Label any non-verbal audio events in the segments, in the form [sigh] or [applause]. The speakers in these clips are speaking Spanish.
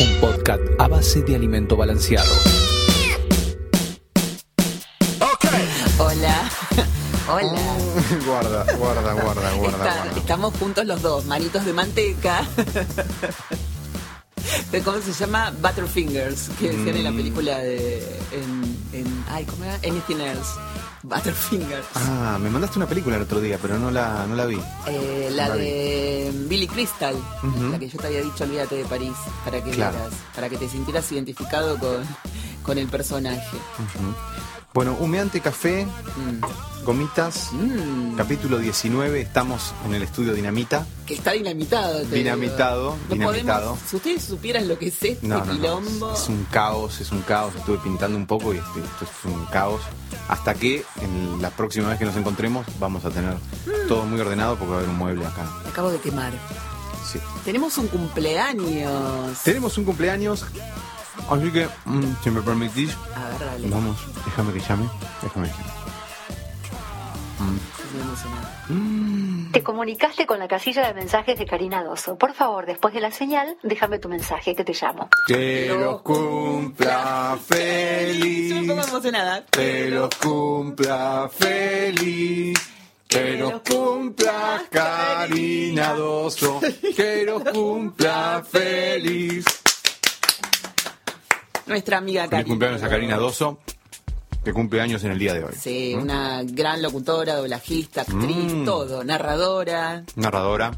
Un podcast a base de alimento balanceado. Hola. [laughs] Hola. guarda, guarda, guarda, guarda, Está- guarda. estamos juntos los dos, manitos de manteca. [laughs] ¿Cómo se llama? Butterfingers, que decían en la Mm. película de. En, en- ay, ¿cómo era? Anything Else. [laughs] Butterfingers. Ah, me mandaste una película el otro día, pero no la, no la vi. Eh, la la vi. de Billy Crystal, la que yo te había dicho, olvídate de París, para que Claro. vieras, para que te sintieras identificado con, con el personaje. Bueno, humeante café, Mm. Gomitas, Mm. capítulo 19, estamos en el estudio Dinamita. Que está dinamitado. te Dinamitado. No dinamitado. podemos- si ustedes supieran lo que es este No, no, quilombo. es un caos, es un caos. Estuve pintando un poco y este- esto es un caos. Hasta que en la próxima vez que nos encontremos vamos a tener Mm. todo muy ordenado porque va a haber un mueble acá. Me acabo de quemar. Sí. Tenemos un cumpleaños. Tenemos un cumpleaños, así que, mm, si me permitís, A ver, dale. vamos, déjame que llame, déjame que llame. Te comunicaste con la casilla de mensajes de Karina Doso. Por favor, después de la señal, déjame tu mensaje que te llamo. Que los cumpla Estoy un poco feliz, emocionada. que los cumpla feliz, que los cumpla Karina Doso, que los [laughs] cumpla feliz. Nuestra amiga Feliz Karina. cumpleaños a Karina Doso, que cumple años en el día de hoy. Sí, una gran locutora, doblajista, actriz, Mm. todo, narradora. Narradora.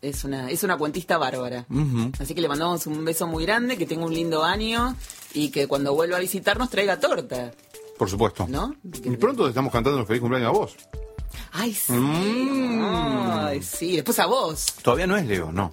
Es una, es una cuentista bárbara. Así que le mandamos un beso muy grande, que tenga un lindo año y que cuando vuelva a visitarnos traiga torta. Por supuesto. ¿No? Y pronto te estamos cantando los feliz cumpleaños a vos. Ay, sí. Mm. Ay, sí. Después a vos. Todavía no es Leo, no.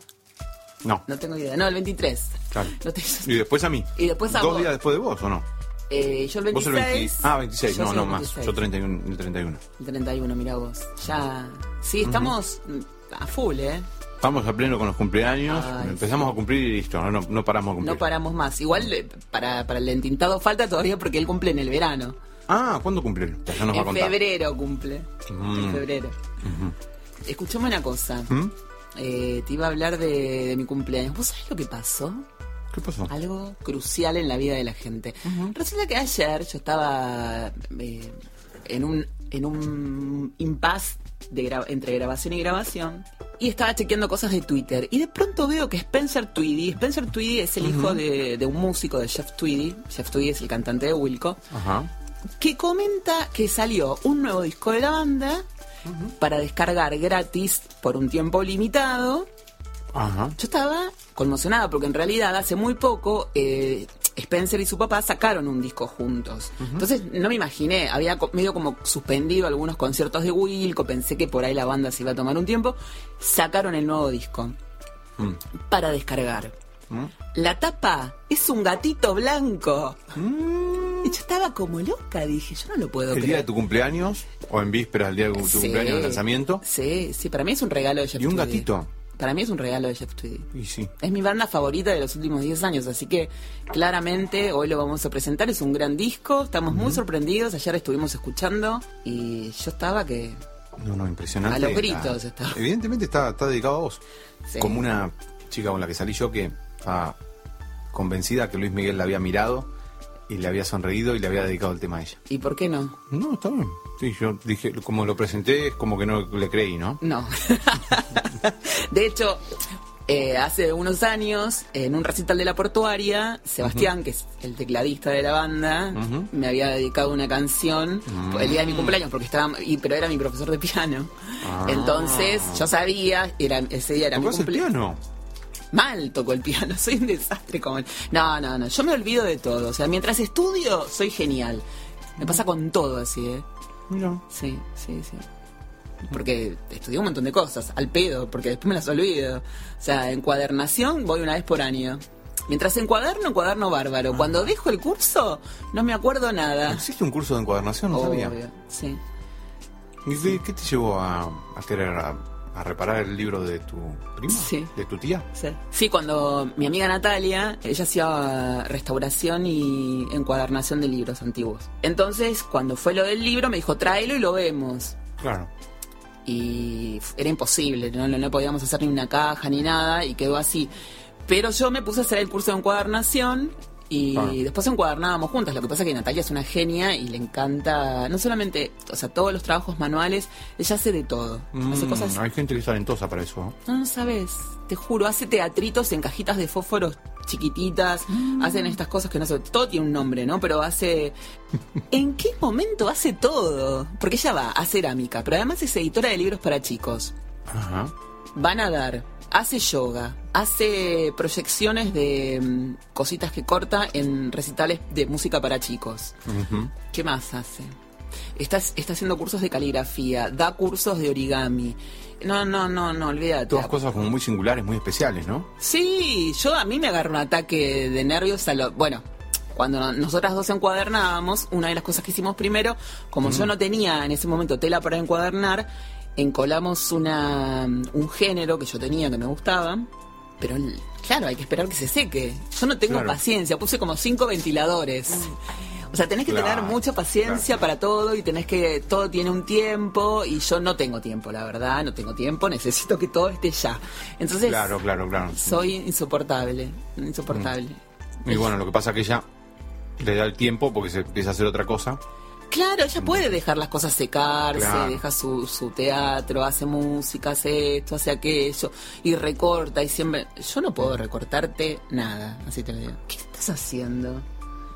No. No tengo idea. No, el 23. Claro. No te- Y después a mí. Y después a ¿Dos vos. días después de vos o no? Eh, yo el 26. Vos el 20 Ah, 26. Yo No, no, más. 26. Yo 31, el 31. El 31, mira vos. Ya. Sí, estamos mm, a full, ¿eh? Vamos a pleno con los cumpleaños. Ay, Empezamos a cumplir y listo. No, no, no paramos de cumplir. No paramos más. Igual eh, para, para el entintado falta todavía porque él cumple en el verano. Ah, ¿cuándo cumplir? Ya nos va a En contar. febrero cumple. Mm. En febrero. Escuchame una cosa. ¿Mm? Eh, te iba a hablar de, de mi cumpleaños. ¿Vos sabés lo que pasó? ¿Qué pasó? Algo crucial en la vida de la gente. Resulta que ayer yo estaba eh, en un en un impasse de gra- entre grabación y grabación y estaba chequeando cosas de Twitter y de pronto veo que Spencer Tweedy, Spencer Tweedy es el hijo de, de un músico de Jeff Tweedy, Jeff Tweedy es el cantante de Wilco, Ajá. que comenta que salió un nuevo disco de la banda para descargar gratis por un tiempo limitado Ajá. yo estaba conmocionada porque en realidad hace muy poco eh, Spencer y su papá sacaron un disco juntos. Entonces no me imaginé, había medio como suspendido algunos conciertos de Wilco, pensé que por ahí la banda se iba a tomar un tiempo. Sacaron el nuevo disco Mm. para descargar. Mm. La tapa es un gatito blanco. Y yo estaba como loca, dije, yo no lo puedo ¿El creer. día de tu cumpleaños? ¿O en vísperas del día de tu Sí. cumpleaños de lanzamiento? Sí, sí, para mí es un regalo de Jeff ¿Y un gatito? Para mí es un regalo de Jeff Tweedy. Y sí. Es mi banda favorita de los últimos 10 años, así que claramente hoy lo vamos a presentar. Es un gran disco, estamos muy sorprendidos. Ayer estuvimos escuchando y yo estaba que. No, no, impresionante. A los gritos está. Evidentemente está, está dedicado a vos. Sí. Como una chica con la que salí yo que estaba convencida que Luis Miguel la había mirado y le había sonreído y le había dedicado el tema a ella. ¿Y por qué no? No, está bien. Sí, yo dije, como lo presenté, es como que no le creí, ¿no? No. [laughs] de hecho, eh, hace unos años, en un recital de la portuaria, Sebastián, que es el tecladista de la banda, me había dedicado una canción el día de mi cumpleaños, porque estaba, y, pero era mi profesor de piano. Ah. Entonces, yo sabía, era, ese día era mi ¿Tocás el cumpleaños. Mal toco el piano, [laughs] soy un desastre como el... No, no, no, yo me olvido de todo. O sea, mientras estudio, soy genial. Me pasa con todo así, ¿eh? Mira. Sí, sí, sí. Porque estudié un montón de cosas, al pedo, porque después me las olvido. O sea, encuadernación voy una vez por año. Mientras encuaderno, encuaderno bárbaro. Cuando dejo el curso, no me acuerdo nada. ¿Existe un curso de encuadernación? No sabía. Obvio, sí. ¿Y qué, qué te llevó a, a querer a, a reparar el libro de tu prima? Sí. ¿De tu tía? Sí. Sí, cuando mi amiga Natalia, ella hacía restauración y encuadernación de libros antiguos. Entonces, cuando fue lo del libro, me dijo, tráelo y lo vemos. Claro. y era imposible, no, no, no podíamos hacer ni una caja ni nada y quedó así. Pero yo me puse a hacer el curso de encuadernación y Ah. después encuadernábamos juntas. Lo que pasa es que Natalia es una genia y le encanta, no solamente, o sea, todos los trabajos manuales, ella hace de todo. hace Mm, cosas Hay gente que es talentosa para eso. ¿no? no, sabes, te juro, hace teatritos en cajitas de fósforos chiquititas, hacen estas cosas que no sé, todo tiene un nombre, ¿no? Pero hace... [laughs] ¿En qué momento hace todo? Porque ella va a cerámica, pero además es editora de libros para chicos. Ajá. Va a nadar, hace yoga, hace proyecciones de mm, cositas que corta en recitales de música para chicos. ¿Qué más hace? Está, está haciendo cursos de caligrafía, da cursos de origami. No, no, no, no, olvídate. Todas cosas como muy singulares, muy especiales, ¿no? Sí, yo a mí me agarro un ataque de nervios a lo... Bueno, cuando no- nosotras dos encuadernábamos, una de las cosas que hicimos primero, como yo no tenía en ese momento tela para encuadernar, encolamos una, un género que yo tenía que me gustaba, pero claro, hay que esperar que se seque. Yo no tengo Claro. paciencia, puse como cinco ventiladores. O sea, tenés que Claro, tener mucha paciencia claro. para todo y tenés que todo tiene un tiempo y yo no tengo tiempo, la verdad, no tengo tiempo, [laughs] necesito que todo esté ya. Entonces, Claro, claro, claro. soy insoportable, insoportable. Y bueno, lo que pasa es que ella le da el tiempo porque se empieza a hacer otra cosa. Claro, ella puede dejar las cosas secarse, Claro. deja su, su teatro, hace música, hace esto, hace aquello, y recorta y siempre... Yo no puedo recortarte nada, así te lo digo. ¿Qué estás haciendo?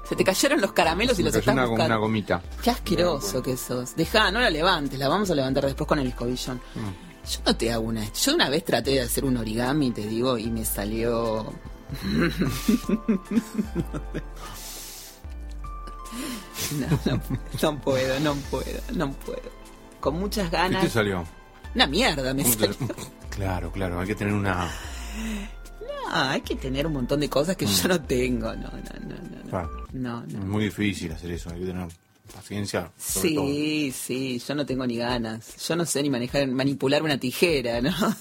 Se te cayeron los caramelos y los cayó estás una, buscando. una gomita. Qué asqueroso que sos. Deja, no la levantes, la vamos a levantar después con el escobillón. Mm. Yo no te hago una. Yo una vez traté de hacer un origami, te digo, y me salió. [laughs] [laughs] No, no, no puedo, no puedo, no puedo. Con muchas ¿Qué ganas. te salió? Una mierda me ¿Cómo te- salió. [laughs] Claro, claro, hay que tener una... Ah, hay que tener un montón de cosas que yo no tengo. No, no, no, no. no. Claro. No, Es no. muy difícil hacer eso, hay que tener paciencia. sobre todo. Sí, sí, yo no tengo ni ganas. Yo no sé ni manejar, manipular una tijera, [laughs] ¿no? No,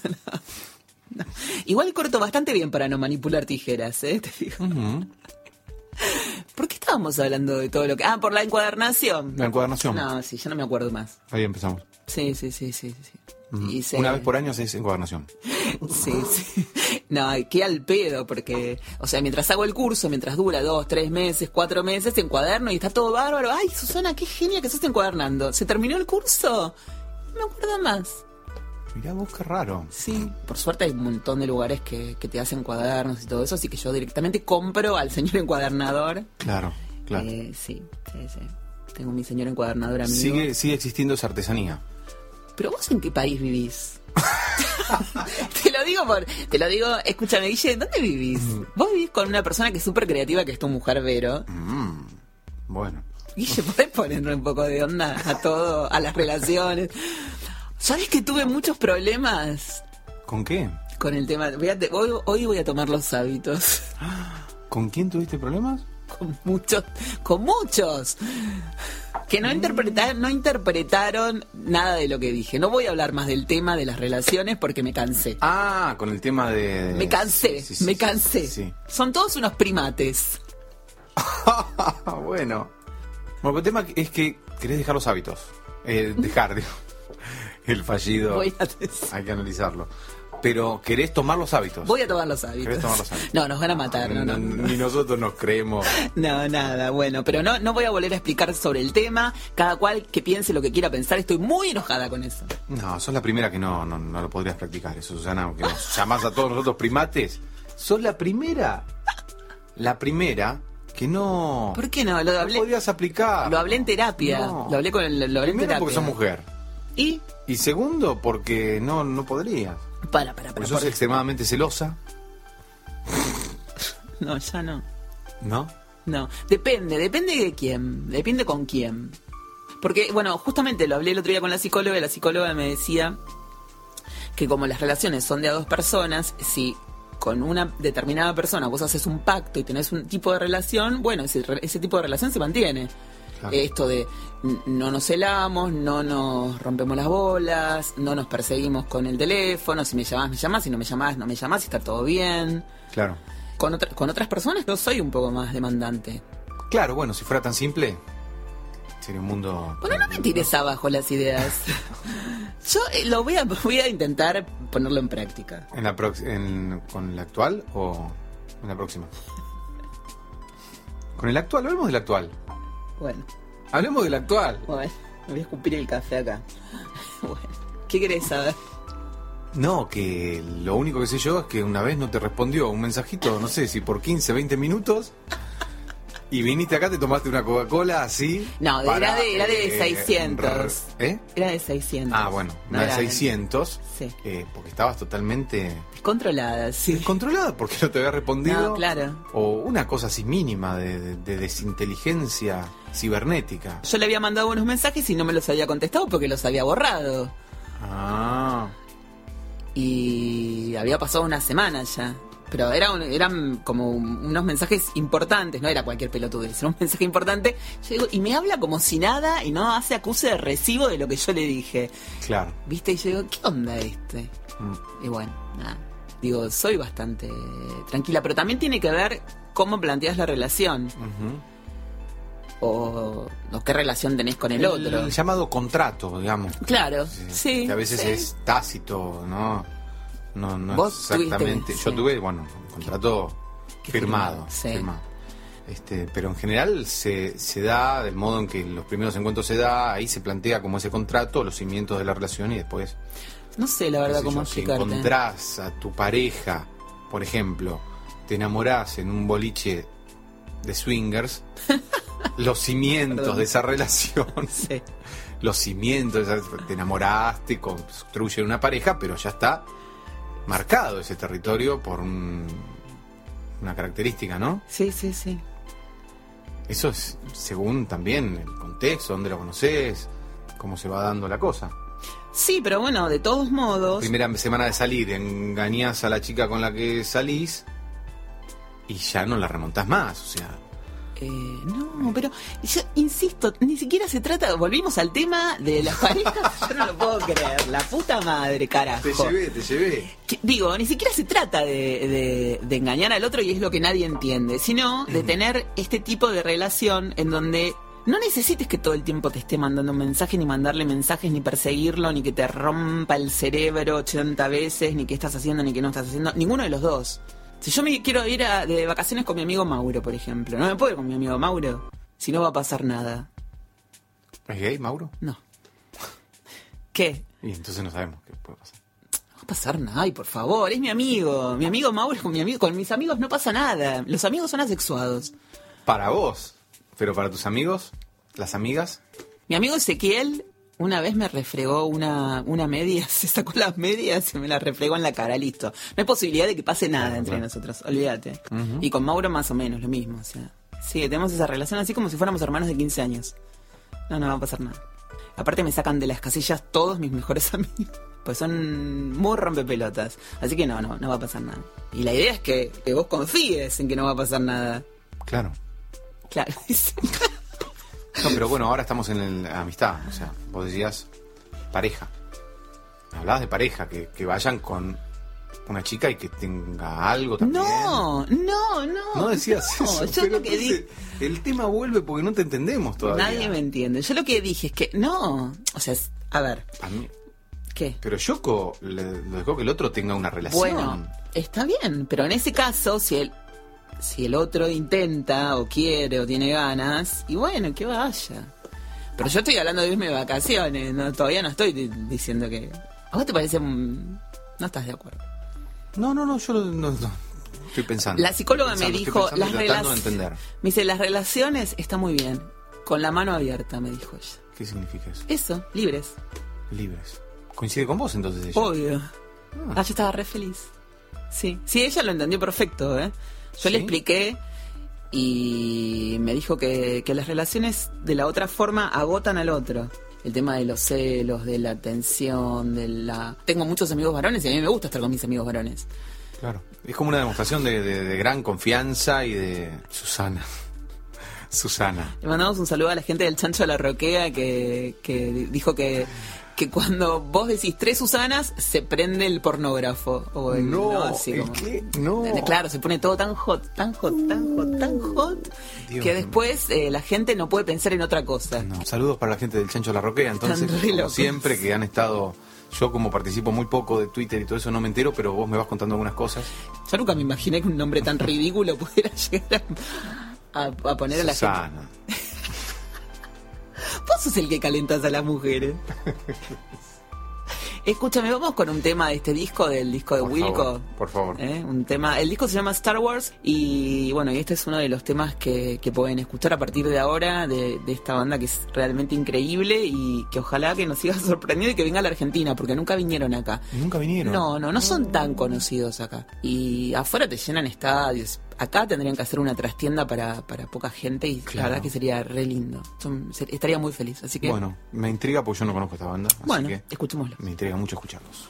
no. Igual corto bastante bien para no manipular tijeras, ¿eh? Te digo. [laughs] ¿Por qué estábamos hablando de todo lo que... Ah, por la encuadernación. La encuadernación. No, sí, ya no me acuerdo más. Ahí empezamos. Sí, sí, sí, sí. Una vez por año se hace encuadernación. [laughs] Sí, sí. No, qué al pedo, porque, o sea, mientras hago el curso, mientras dura dos, tres meses, cuatro meses, encuaderno y está todo bárbaro. Ay, Susana, qué genia que estás encuadernando. ¿Se terminó el curso? No me acuerdo más. Mirá vos, qué raro. Sí, por suerte hay un montón de lugares que, que te hacen cuadernos y todo eso, así que yo directamente compro al señor encuadernador. Claro, claro. Eh, sí, sí, sí. Tengo mi señor encuadernador amigo. Sigue, sigue existiendo esa artesanía. Pero vos en qué país vivís? [laughs] te lo digo por, te lo digo, escúchame, Guille, ¿dónde vivís? Vos vivís con una persona que es súper creativa, que es tu mujer Vero. Mm, bueno. Guille, ¿podés ponerle un poco de onda a todo, a las relaciones? ¿Sabes que tuve muchos problemas ¿Con qué? con el tema? Voy a te- hoy, hoy voy a tomar los hábitos. ¿Con quién tuviste problemas? Con muchos, con muchos. Que no interpretaron, no interpretaron nada de lo que dije. No voy a hablar más del tema de las relaciones porque me cansé. Ah, con el tema de... Me cansé, Sí, sí, sí, me sí, cansé. Son todos unos primates. [laughs] bueno. Bueno, el tema es que querés dejar los hábitos. Eh, dejar, [laughs] digo. El fallido. Voy a, Hay que analizarlo. Pero querés tomar los hábitos. voy a tomar los hábitos. ¿Querés tomar los hábitos? No, nos van a matar, no, no. Ni nosotros nos creemos. [laughs] No, nada, bueno, pero no, no voy a volver a explicar sobre el tema. Cada cual que piense lo que quiera pensar. Estoy muy enojada con eso. No, sos la primera que no, no, no lo podrías practicar eso, Susana, aunque nos [laughs] llamás a todos nosotros primates. Sos la primera, la primera que no, ¿Por qué no? Lo no hablé, podrías aplicar. lo hablé en terapia. Lo hablé con el, lo hablé en Primero terapia. porque sos mujer. Y Y segundo porque no, no podrías. para, para, para. Porque sos por- extremadamente celosa, [laughs] No, ya no. ¿no? No, depende, depende de quién, depende con quién. Porque, bueno, justamente lo hablé el otro día con la psicóloga y la psicóloga me decía que como las relaciones son de a dos personas, si con una determinada persona vos haces un pacto y tenés un tipo de relación, bueno, ese, ese tipo de relación se mantiene. Claro. Esto de no nos celamos, no nos rompemos las bolas, no nos perseguimos con el teléfono, si me llamás, me llamás, si no me llamás, no me llamás, está todo bien. Claro. Con, otra- con otras personas yo soy un poco más demandante. Claro, bueno, si fuera tan simple, sería un mundo... Bueno, no me tires abajo las ideas. [laughs] Yo eh, lo voy a, voy a intentar ponerlo en práctica. ¿En la en- ¿Con el actual o en la próxima? Con el actual, hablemos del actual. Bueno, Hablemos del actual. bueno, me voy a escupir el café acá. [laughs] Bueno, ¿qué querés saber? No, que lo único que sé yo es que una vez no te respondió un mensajito, no sé si por 15, 20 minutos. Y viniste acá, te tomaste una Coca-Cola así. No, para, era de- era de eh, 600. ¿Eh? Era de 600. Ah, bueno, No una de era- 600. Sí. eh, porque estabas totalmente Controlada, sí. descontrolada porque no te había respondido. No, claro. O una cosa así mínima de, de- de desinteligencia cibernética. Yo le había mandado unos mensajes y no me los había contestado porque los había borrado. Ah, Y había pasado una semana ya. Pero era un- eran como unos mensajes importantes, no era cualquier pelotudez, era un mensaje importante. Yo digo, y me habla como si nada y no hace acuse de recibo de lo que yo le dije. claro. ¿Viste? Y yo digo, ¿qué onda este? Mm. Y bueno, nada. Digo, soy bastante tranquila, pero también tiene que ver cómo planteas la relación o, o qué relación tenés con el, otro. El llamado contrato, digamos. Claro, Sí, sí. Que a veces sí. es tácito, ¿no? No, no Vos exactamente. tuviste, Yo sí. tuve, bueno, un contrato firmado. firmado. Este, pero en general se, se da del modo en que los primeros encuentros se da, ahí se plantea como ese contrato, los cimientos de la relación y después, No sé la verdad cómo yo, si explicarte. encontrás a tu pareja, por ejemplo, te enamorás en un boliche de swingers, [laughs] los cimientos Perdón. de esa relación [laughs] Sí. los cimientos, esa- te enamoraste, construye una pareja, pero ya está marcado ese territorio por un- una característica, ¿no? Sí, sí, sí. Eso es según también el contexto, dónde lo conoces, cómo se va dando la cosa. Sí, pero bueno, de todos modos. Primera semana de salir, engañás a la chica con la que salís y ya no la remontás más, o sea, eh, no, pero yo insisto, ni siquiera se trata. Volvimos al tema de las [laughs] parejas. yo no lo puedo creer. La puta madre, carajo. te llevé. Que- digo, ni siquiera se trata de, de- de engañar al otro y es lo que nadie entiende, sino de tener este tipo de relación en donde no necesites que todo el tiempo te esté mandando un mensaje, ni mandarle mensajes, ni perseguirlo, ni que te rompa el cerebro 80 veces, ni qué estás haciendo, ni qué no estás haciendo, ninguno de los dos. Si yo me quiero ir a- de vacaciones con mi amigo Mauro, por ejemplo, no me puedo ir con mi amigo Mauro, si no va a pasar nada. ¿Es gay, Mauro? No. ¿Qué? Y entonces no sabemos qué puede pasar. No va a pasar nada, ay, por favor, es mi amigo. Mi amigo Mauro con mi amigo, con mis amigos no pasa nada. Los amigos son asexuados. Para vos, pero para tus amigos, las amigas, Mi amigo Ezequiel una vez me refregó una, una media, [laughs] se sacó las medias y me las refregó en la cara, listo. No hay posibilidad de que pase nada entre nosotros, olvídate. Y con Mauro más o menos lo mismo, o sea. Sí, tenemos esa relación así como si fuéramos hermanos de 15 años. No, no va a pasar nada. Aparte me sacan de las casillas todos mis mejores [laughs] amigos. Pues son muy rompepelotas. Así que no, no, no va a pasar nada. Y la idea es que, que vos confíes en que no va a pasar nada. claro. Claro. [laughs] No, pero bueno, ahora estamos en el- amistad, o sea, vos decías pareja. Hablabas de pareja, que, que vayan con una chica y que tenga algo también. No, no, no. No decías no, eso. Yo pero lo que di- entonces el tema vuelve porque no te entendemos todavía. Nadie me entiende. Yo lo que dije es que no. O sea, a ver, A mí- ¿qué? pero Yoko le, dejó que el otro tenga una relación. Bueno, está bien, pero en ese caso, si el, si el otro intenta o quiere o tiene ganas, y bueno, que vaya. Pero yo estoy hablando de irme de vacaciones, no, todavía no estoy di- diciendo que... ¿A vos te parece... No estás de acuerdo? No, no, no, yo no, no- estoy pensando. La psicóloga me dijo, las relaciones... entender. Me dice, las relaciones está muy bien, con la mano abierta, me dijo ella. ¿Qué significa eso? Eso, libres. Libres. ¿Coincide con vos entonces ella? Obvio. Ah, yo estaba re feliz. Sí, sí, ella lo entendió perfecto, ¿eh? Yo le expliqué y me dijo que, que las relaciones de la otra forma agotan al otro. El tema de los celos, de la atención, de la... Tengo muchos amigos varones y a mí me gusta estar con mis amigos varones. Claro. Es como una demostración de, de- de gran confianza y de Susana. [laughs] Susana. Le mandamos un saludo a la gente del Chancho de la Roquea que, que dijo que, que cuando vos decís tres Susanas se prende el pornógrafo. O el, Así ¿el como- qué? No. Claro, se pone todo tan hot, tan hot, tan hot, tan hot, Dios que después eh, la gente no puede pensar en otra cosa. No. Saludos para la gente del Chancho La Roquea, entonces, como siempre, que han estado Yo como participo muy poco de Twitter y todo eso no me entero, pero vos me vas contando algunas cosas. Yo nunca me imaginé que un nombre tan ridículo [laughs] pudiera llegar a, a- a poner a la gente. Vos sos el que calentas a las mujeres. Escúchame, vamos con un tema de este disco, del disco de Por Wilco. favor, por favor. ¿eh? Un tema, el disco se llama Star Wars y bueno, y este es uno de los temas que, que pueden escuchar a partir de ahora de, de esta banda que es realmente increíble y que ojalá que nos siga [laughs] sorprendiendo y que venga a la Argentina porque nunca vinieron acá. Nunca vinieron. No, no, no son tan conocidos acá. Y afuera te llenan estadios. Acá tendrían que hacer una trastienda para, para poca gente y la Claro. verdad que sería re lindo. Son- ser- estaría muy feliz. Así que, Bueno, me intriga porque yo no conozco esta banda. Así bueno, que escuchémoslo. me intriga mucho escucharlos.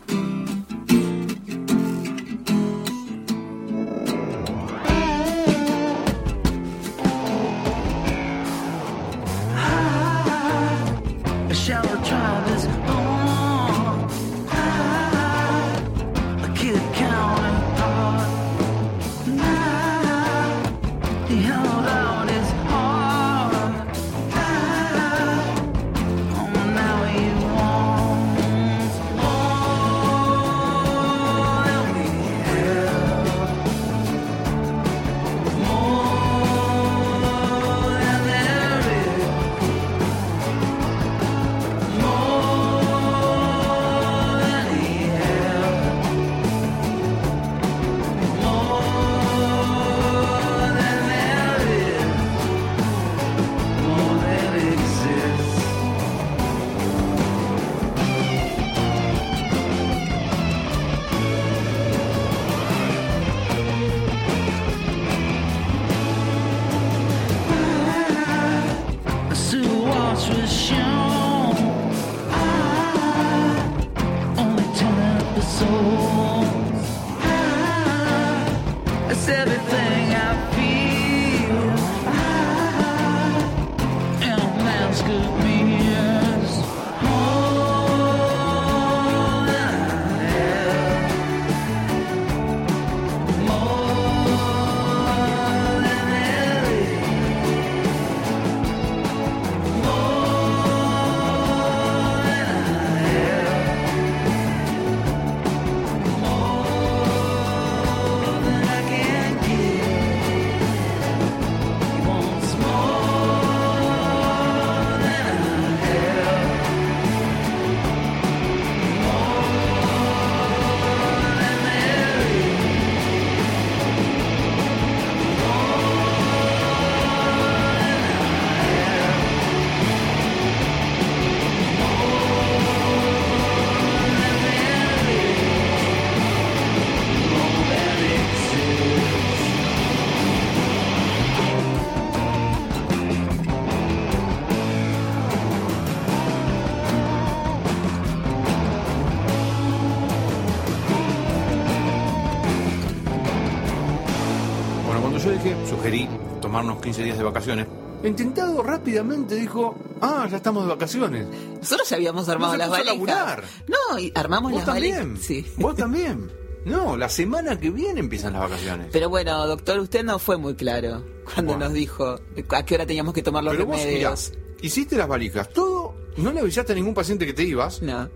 15 días de vacaciones, Intentado rápidamente dijo, ah, ya estamos de vacaciones. Nosotros ya habíamos armado No las valijas. No, y armamos ¿Vos las también? valijas. Sí. [laughs] ¿Vos también? No, la semana que viene empiezan las vacaciones. Pero bueno, doctor, usted no fue muy claro cuando Bueno. nos dijo a qué hora teníamos que tomar los Pero vos, mirá, remedios. hiciste las valijas, todo, no le avisaste a ningún paciente que te ibas. No.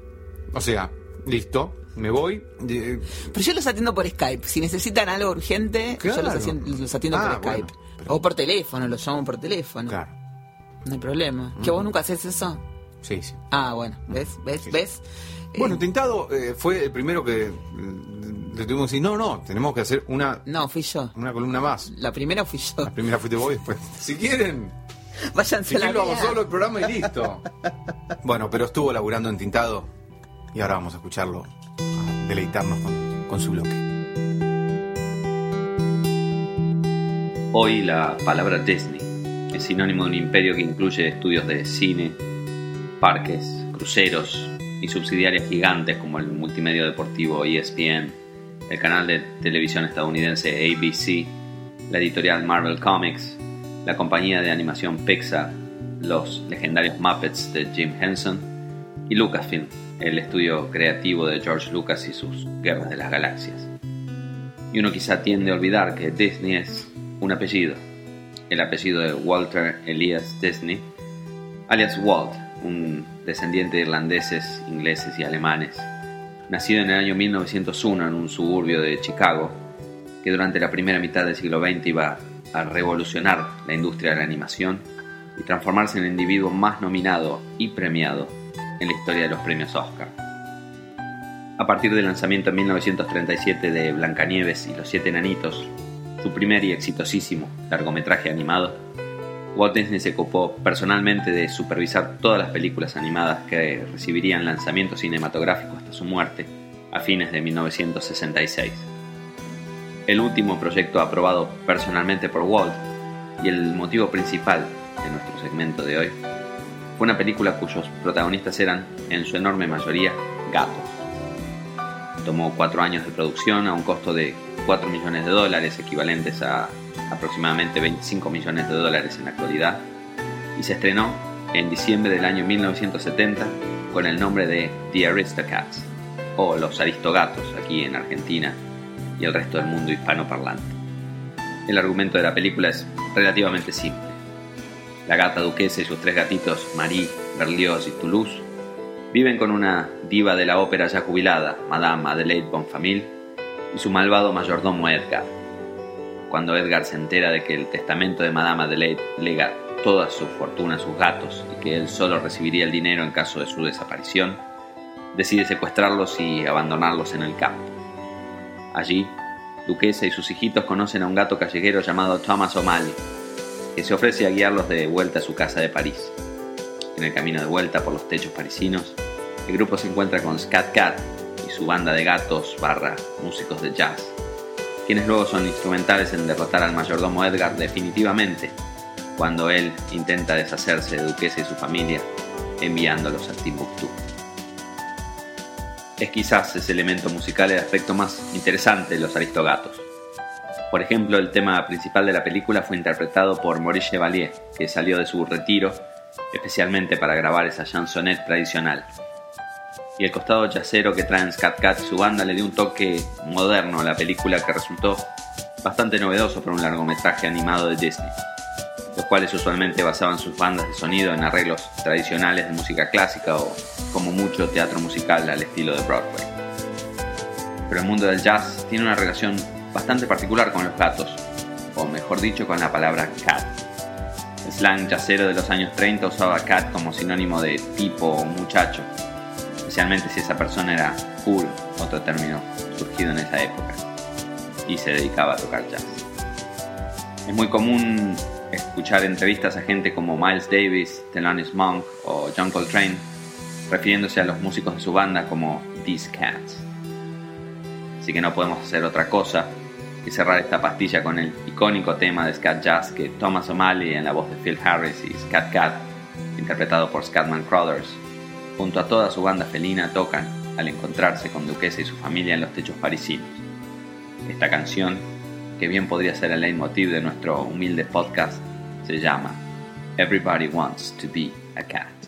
O sea, listo, me voy. de- Pero yo los atiendo por Skype. Si necesitan algo urgente, yo los, atiendo Ah, por Skype. bueno, pero- O por teléfono, los llamo por teléfono. Claro, No hay problema. ¿Que vos nunca haces eso? sí, sí. Ah, bueno. ¿Ves? ¿Ves? Sí. ¿Ves? Bueno, Eh, Tintado eh, fue el primero que mm, le tuvimos que decir, no, no, tenemos que hacer una, no, fui yo. una columna más. La primera fui yo. La primera fuiste vos y después, [laughs] si quieren, Váyanse si a la quieren lo hago solo el programa y listo. [laughs] bueno, pero estuvo laburando en Tintado y ahora vamos a escucharlo, a deleitarnos con, con su bloque. Hoy la palabra Disney es sinónimo de un imperio que incluye estudios de cine, parques, cruceros y subsidiarias gigantes como el multimedio deportivo ESPN, el canal de televisión estadounidense ABC, la editorial Marvel Comics, la compañía de animación Pixar, los legendarios Muppets de Jim Henson y Lucasfilm, el estudio creativo de George Lucas y sus Guerras de las Galaxias. Y uno quizá tiende a olvidar que Disney es un apellido, el apellido de Walter Elias Disney, alias Walt, un descendiente de irlandeses, ingleses y alemanes, nacido en el año 1901 en un suburbio de Chicago, que durante la primera mitad del siglo XX iba a revolucionar la industria de la animación y transformarse en el individuo más nominado y premiado en la historia de los premios Oscar. A partir del lanzamiento en 1937 de Blancanieves y los Siete Enanitos, su primer y exitosísimo largometraje animado, Walt Disney se ocupó personalmente de supervisar todas las películas animadas que recibirían lanzamiento cinematográfico hasta su muerte, a fines de 1966. El último proyecto aprobado personalmente por Walt y el motivo principal de nuestro segmento de hoy fue una película cuyos protagonistas eran, en su enorme mayoría, gatos. Tomó cuatro años de producción a un costo de 4 millones de dólares, equivalentes a aproximadamente 25 millones de dólares en la actualidad, y se estrenó en diciembre del año 1970 con el nombre de The Aristocats, o Los Aristogatos aquí en Argentina y el resto del mundo hispanoparlante. El argumento de la película es relativamente simple. La gata duquesa y sus tres gatitos, Marie, Berlioz y Toulouse, viven con una diva de la ópera ya jubilada, Madame Adelaide Bonfamille, y su malvado mayordomo Edgar. Cuando Edgar se entera de que el testamento de Madame Adelaide lega toda su fortuna a sus gatos y que él solo recibiría el dinero en caso de su desaparición, decide secuestrarlos y abandonarlos en el campo. Allí, Duquesa y sus hijitos conocen a un gato callejero llamado Thomas O'Malley, que se ofrece a guiarlos de vuelta a su casa de París. En el camino de vuelta por los techos parisinos, el grupo se encuentra con Scat Cat su banda de gatos barra músicos de jazz, quienes luego son instrumentales en derrotar al mayordomo Edgar definitivamente cuando él intenta deshacerse de Duquesa y su familia enviándolos a Timbuktu. Es quizás ese elemento musical el aspecto más interesante de los Aristogatos. Por ejemplo, el tema principal de la película fue interpretado por Maurice Chevalier, que salió de su retiro especialmente para grabar esa chansonette tradicional. Y el costado yacero que traen Scat Cat su banda le dio un toque moderno a la película que resultó bastante novedoso para un largometraje animado de Disney, los cuales usualmente basaban sus bandas de sonido en arreglos tradicionales de música clásica o como mucho teatro musical al estilo de Broadway. Pero el mundo del jazz tiene una relación bastante particular con los gatos, o mejor dicho con la palabra cat. El slang jazzero de los años 30 usaba cat como sinónimo de tipo o muchacho, especialmente si esa persona era cool, otro término surgido en esa época, y se dedicaba a tocar jazz. Es muy común escuchar entrevistas a gente como Miles Davis, Thelonious Monk o John Coltrane refiriéndose a los músicos de su banda como These Cats. Así que no podemos hacer otra cosa que cerrar esta pastilla con el icónico tema de Scat Jazz que Thomas O'Malley en la voz de Phil Harris y Scat Cat, interpretado por Scatman Crothers, junto a toda su banda felina tocan al encontrarse con Duquesa y su familia en los techos parisinos. Esta canción, que bien podría ser el leitmotiv de nuestro humilde podcast, se llama Everybody Wants to Be a Cat.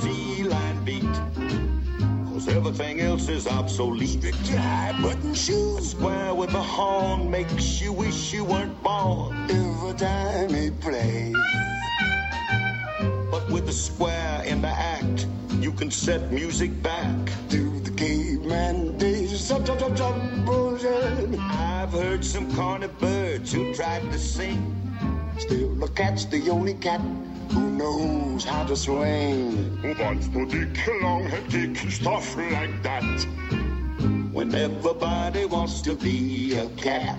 Feline beat. Cause everything else is obsolete. Strictly high button shoes. Square with a horn makes you wish you weren't born. Every time he plays. But with the square in the act, you can set music back. To the caveman days. I've heard some corny birds who tried to sing. Still, the cat's the only cat who knows how to swing. What's the dick long head dick stuff like that? When everybody wants to be a cat,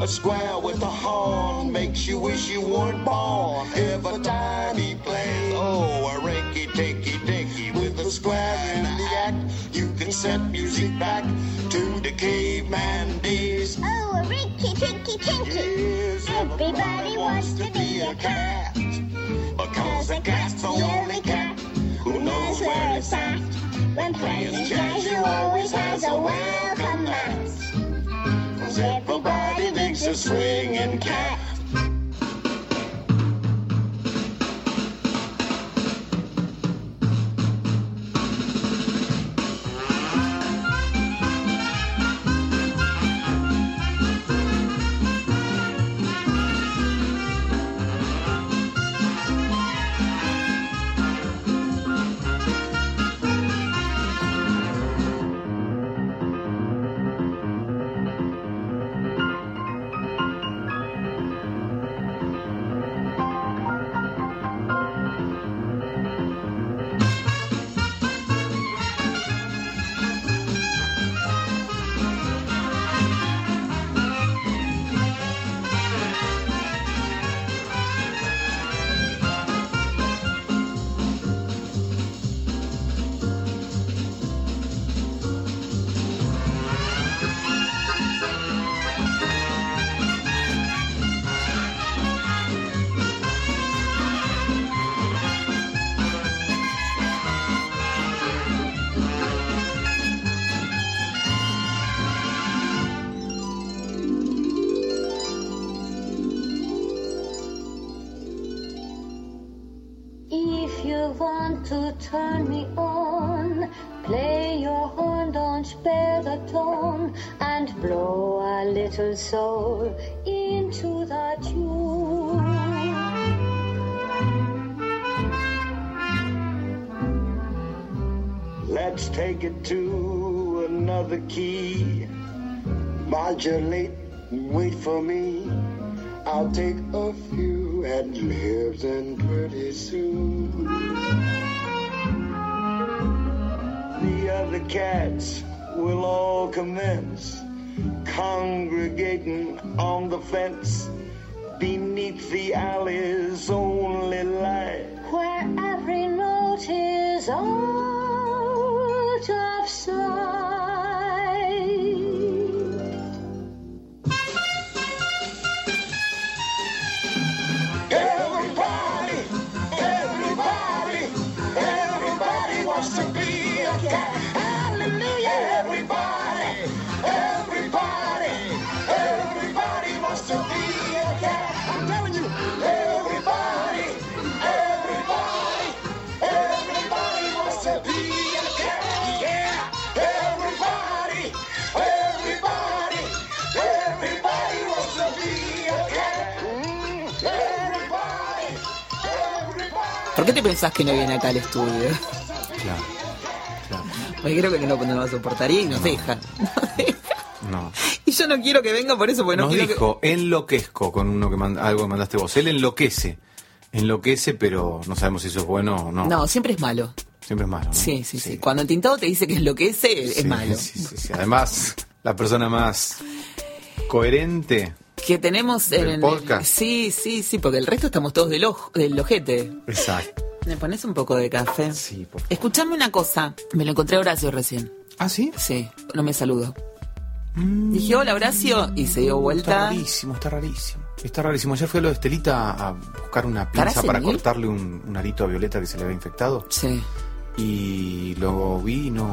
a square with a horn makes you wish you weren't born. Every time he plays, oh, a rinky tinky dinky with a square in the act, you set music back to the caveman days. Oh, a rinky tinky tinky. Yes, Everybody wants to be a cat. Because a cat's the only cat who knows where it's at. When playing jazz, you always has a welcome mat. Cause everybody thinks a swinging cat. Turn me on, play your horn, don't spare the tone, and blow a little soul into the tune. Let's take it to another key. Modulate, wait for me. I'll take a few ad libs and pretty soon. Cats will all commence congregating on the fence beneath the alley's only light. Where every note is out of sight. Pensás que no viene acá al estudio? Claro, claro. Porque creo que no, no lo soportaría y nos deja. Nos [laughs] deja. No. Y yo no quiero que venga por eso, porque no Nos quiero que... dijo, enloquezco con uno que manda- algo que mandaste vos. Él enloquece. Enloquece, pero no sabemos si eso es bueno o no. No, siempre es malo. Siempre es malo. ¿no? Sí, sí, sí. Cuando el tintado te dice que es lo que es, Sí, malo. sí, sí, sí. Además, la persona más coherente. Que tenemos en el podcast. Sí, sí, sí, porque el resto estamos todos del, ojo, del ojete. Exacto. ¿Me pones un poco de café? Sí, por favor. Escuchame una cosa. Me lo encontré a Horacio recién. ¿Ah, sí? Sí, no me saludó. Dije, hola Horacio, y se dio Está vuelta. rarísimo, está rarísimo. Está rarísimo. Ayer fui a lo de Estelita a buscar una ¿Estará pinza para cortarle un, un arito a Violeta que se le había infectado. Sí. Y lo vi y no,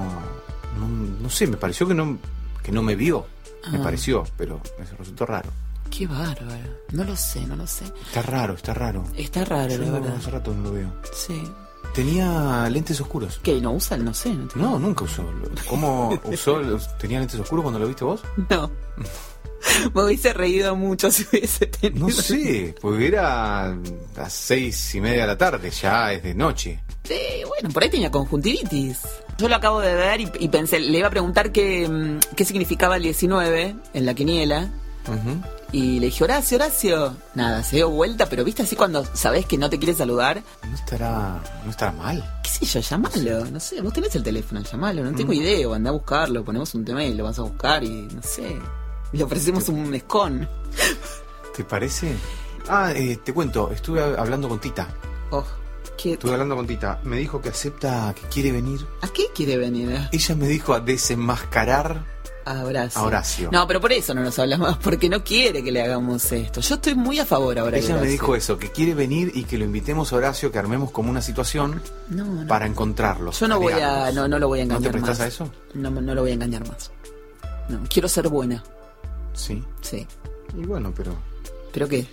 no. no sé, me pareció que no, que no me vio. Me Ah. pareció, pero me resultó raro. Qué bárbaro. No lo sé, no lo sé. Está raro, está raro. Está raro, Yo la verdad. hace rato no lo veo. Sí. Tenía lentes oscuros. ¿Qué? ¿No usa? No sé. No. No, nunca usó. ¿Cómo usó? los- ¿Tenía lentes oscuros cuando lo viste vos? no. [laughs] Me hubiese reído mucho si hubiese tenido. No sé, porque era las seis y media de la tarde, ya es de noche. Sí, bueno, por ahí tenía conjuntivitis. Yo lo acabo de ver y, y pensé, le iba a preguntar qué, mm, qué significaba el 19 en la quiniela. Y le dije, Horacio, Horacio. Nada, se dio vuelta, pero viste así cuando sabés que no te quiere saludar. No estará, no estará mal. ¿Qué sé yo? Llamalo. No sé, vos tenés el teléfono, llamalo. No tengo idea. Andá a buscarlo, ponemos un tema y lo vas a buscar y no sé. Le ofrecemos un escon. ¿Te parece? Ah, eh, te cuento, estuve hablando con Tita. Oh, ¿qué- Estuve hablando con Tita. Me dijo que acepta, que quiere venir. ¿A qué quiere venir? Ella me dijo a desenmascarar A Horacio. a Horacio. No, pero por eso no nos habla más, porque no quiere que le hagamos esto. Yo estoy muy a favor ahora. Ella me dijo eso, que quiere venir y que lo invitemos a Horacio, que armemos como una situación No, no. para encontrarlos. Yo no voy a, no, no lo voy a ¿No engañar te prestás más. a eso? No, no lo voy a engañar más. No, quiero ser buena. Sí. Sí. Y bueno, pero ¿Pero qué?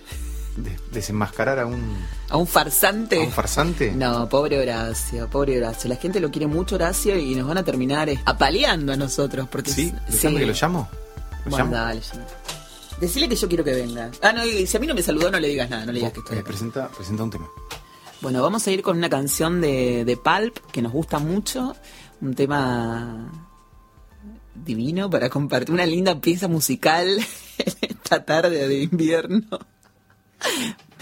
De- desenmascarar a un, ¿A un farsante? a un farsante. No, pobre Horacio, pobre Horacio. La gente lo quiere mucho Horacio y nos van a terminar eh, apaleando a nosotros. Porque ¿Sí? sí. ¿Déjame que lo llamo? ¿Lo Bueno, llamo? dale, llama. Decile que yo quiero que venga. Ah, no, y si a mí no me saludó, no le digas nada, no le digas que estoy Eh, presenta, presenta un tema. Bueno, vamos a ir con una canción de, de Pulp que nos gusta mucho. Un tema divino para compartir una linda pieza musical [laughs] en esta tarde de invierno.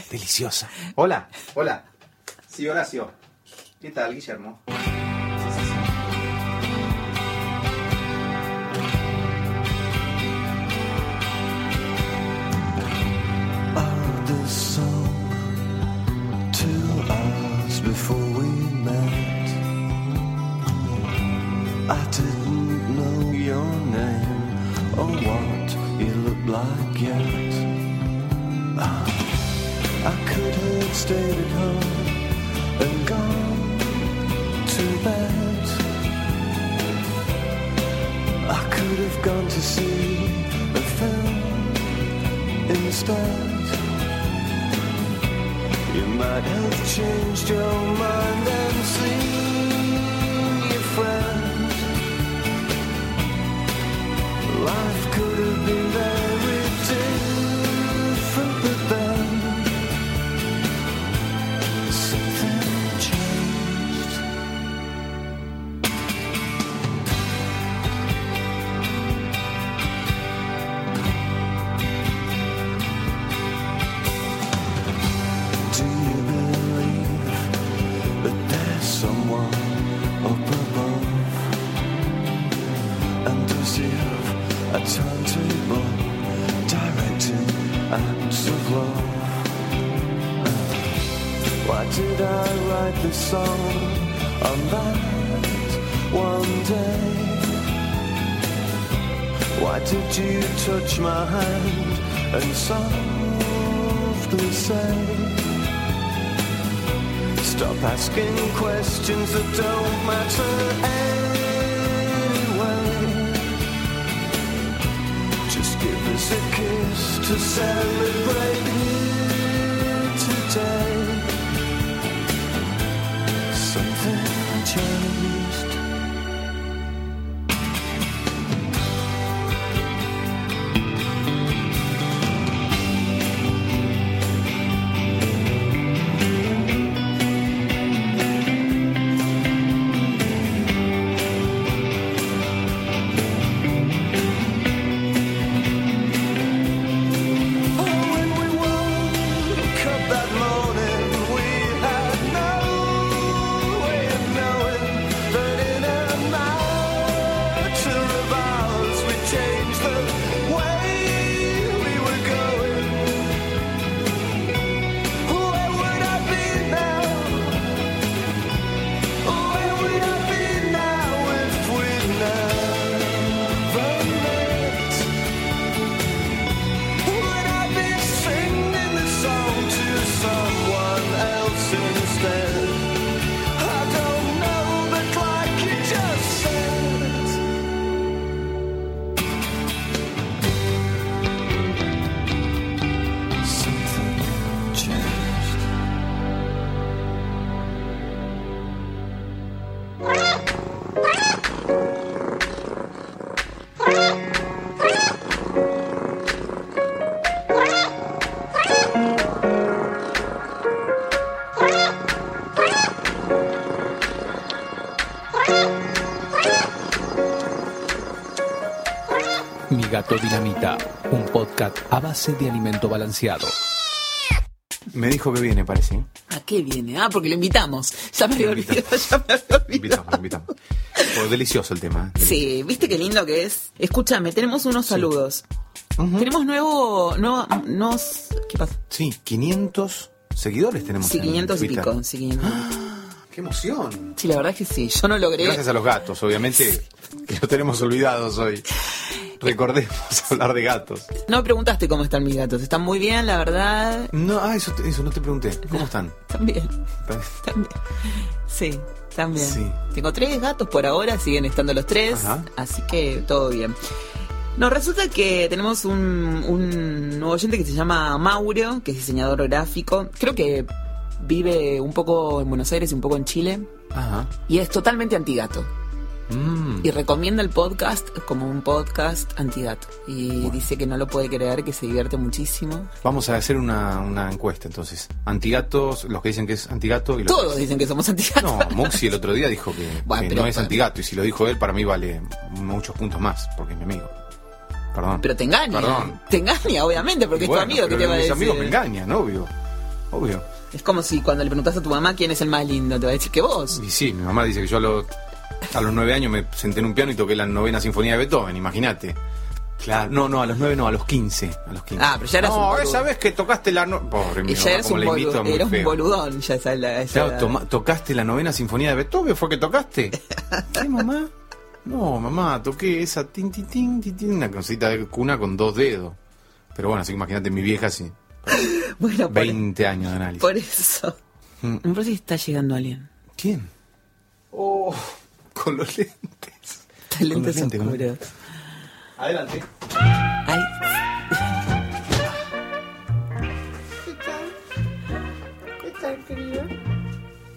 Deliciosa. Hola, hola. Sí, Horacio. ¿Qué tal, Guillermo? strange to touch my hand and softly say? Stop asking questions that don't matter anyway. Just give us a kiss to celebrate here today. Mi gato dinamita, un podcast a base de alimento balanceado. Me dijo que viene, parece. ¿A qué viene? Ah, porque lo invitamos. Ya me había olvidado, invitamos. Pues delicioso el tema. ¿eh? Sí, ¿viste qué lindo que es? Escúchame, tenemos unos saludos. Tenemos nuevo, nuevo, nuevos, ¿qué pasa? Sí, 500 seguidores tenemos. Sí, en 500 y pico, sí, 500 y pico. ¡Qué emoción! Sí, la verdad es que sí, yo no logré. Gracias a los gatos, obviamente, que lo tenemos olvidados hoy. Recordemos hablar de gatos. No me preguntaste cómo están mis gatos, están muy bien, la verdad. No, ah, eso, eso no te pregunté. ¿Cómo están? [laughs] También, también. Sí, también. Sí. Tengo tres gatos por ahora, siguen estando los tres, Ajá. así que todo bien. No, resulta que tenemos un, un nuevo oyente que se llama Mauro, que es diseñador gráfico. Creo que vive un poco en Buenos Aires y un poco en Chile. Ajá. Y es totalmente antigato. Mm. Y recomienda el podcast como un podcast antigato. Y dice que no lo puede creer, que se divierte muchísimo. Vamos a hacer una, una encuesta entonces. Antigatos, los que dicen que es antigato y los Todos dicen que somos antigatos. No, Muxi el otro día dijo que, [laughs] Bueno, que pero- no es antigato y si lo dijo él para mí vale muchos puntos más porque es mi amigo. Perdón. Pero te engaña. Perdón. Te engaña, obviamente, porque es tu amigo que te va a mis decir. amigos me engañan, obvio. Obvio. Es como si cuando le preguntas a tu mamá quién es el más lindo, te va a decir que vos. Y sí, mi mamá dice que yo a los, a los nueve años me senté en un piano y toqué la novena sinfonía de Beethoven, imagínate. Claro, no, no, a los nueve no, a los quince. A los 15. Ah, pero ya eras un No, boludo. esa vez que tocaste la no... Pobre Y ya como un, la invito, boludo, muy eras un boludón, ya esa, la, esa Claro, toma- ¿Tocaste la novena sinfonía de Beethoven? ¿Fue que tocaste? [laughs] ¿Qué, mamá? No, mamá, toqué esa tin, tin, tin, tin, tin, una cosita de cuna con dos dedos. Pero bueno, así que imagínate mi vieja así. [laughs] Bueno, por, 20 años de análisis. por eso. Mm. Me parece que está llegando alguien. ¿Quién? Oh, con los lentes. Está lentes Con los lentes, oscuros. Adelante. Ay.